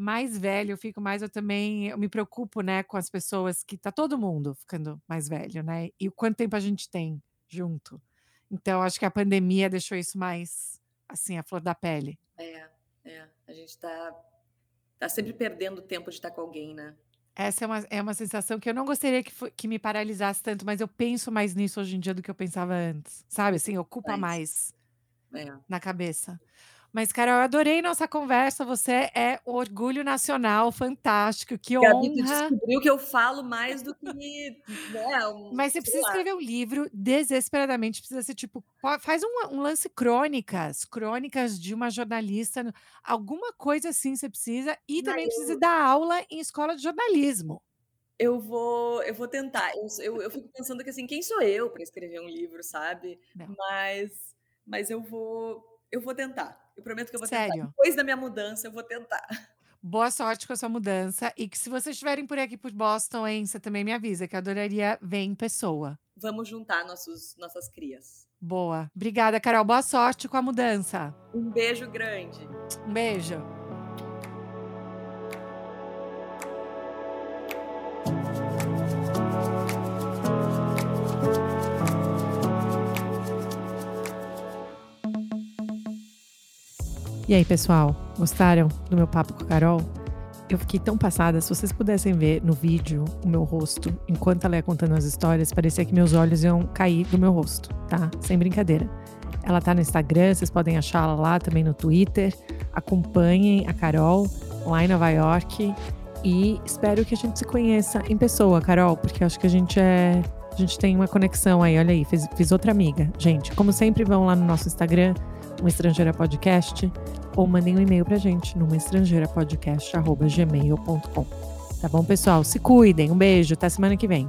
mais velho eu fico, mais eu também eu me preocupo, né, com as pessoas que tá todo mundo ficando mais velho, né, e o quanto tempo a gente tem junto. Então acho que a pandemia deixou isso mais, assim, à flor da pele.
É, é, a gente tá tá sempre perdendo tempo de estar com alguém, né.
Essa é uma é uma sensação que eu não gostaria que que me paralisasse tanto, mas eu penso mais nisso hoje em dia do que eu pensava antes, sabe, assim, ocupa
Mas
mais
é.
na cabeça. Mas Carol, eu adorei nossa conversa, você é orgulho nacional, fantástico, que
Gabi, tu
honra.
descobriu que eu falo mais do que, né, um
Mas você precisa
lá.
escrever um livro, desesperadamente, precisa ser tipo, po faz um um lance crônicas, crônicas de uma jornalista alguma coisa assim você precisa, e
Ai,
também precisa
eu
dar aula em escola de jornalismo.
eu vou eu vou tentar. Eu eu eu fico pensando que, assim, quem sou eu para escrever um livro, sabe.
Não.
Mas mas eu vou eu vou tentar. Eu prometo que eu vou tentar.
Sério.
Depois da minha mudança, eu vou tentar.
Boa sorte com a sua mudança e que se vocês estiverem por aqui por Boston, hein, você também me avisa, que eu adoraria ver em pessoa.
Vamos juntar nossos nossas crias.
Boa. Obrigada, Carol, boa sorte com a mudança.
Um beijo grande.
Um beijo. E aí, pessoal, gostaram do meu papo com a Carol? Eu fiquei tão passada, se vocês pudessem ver no vídeo o meu rosto, enquanto ela ia contando as histórias, parecia que meus olhos iam cair do meu rosto, tá? Sem brincadeira. Ela tá no Instagram, vocês podem achá-la lá, também no Twitter. Acompanhem a Carol lá em Nova York e espero que a gente se conheça em pessoa, Carol, porque acho que a gente é a gente tem uma conexão aí, olha aí, fiz, fiz outra amiga. Gente, como sempre, vão lá no nosso Instagram, uma estrangeira podcast, ou mandem um e-mail pra gente no estrangeirapodcast@gmail.com. Tá bom, pessoal? Se cuidem. Um beijo, até semana que vem.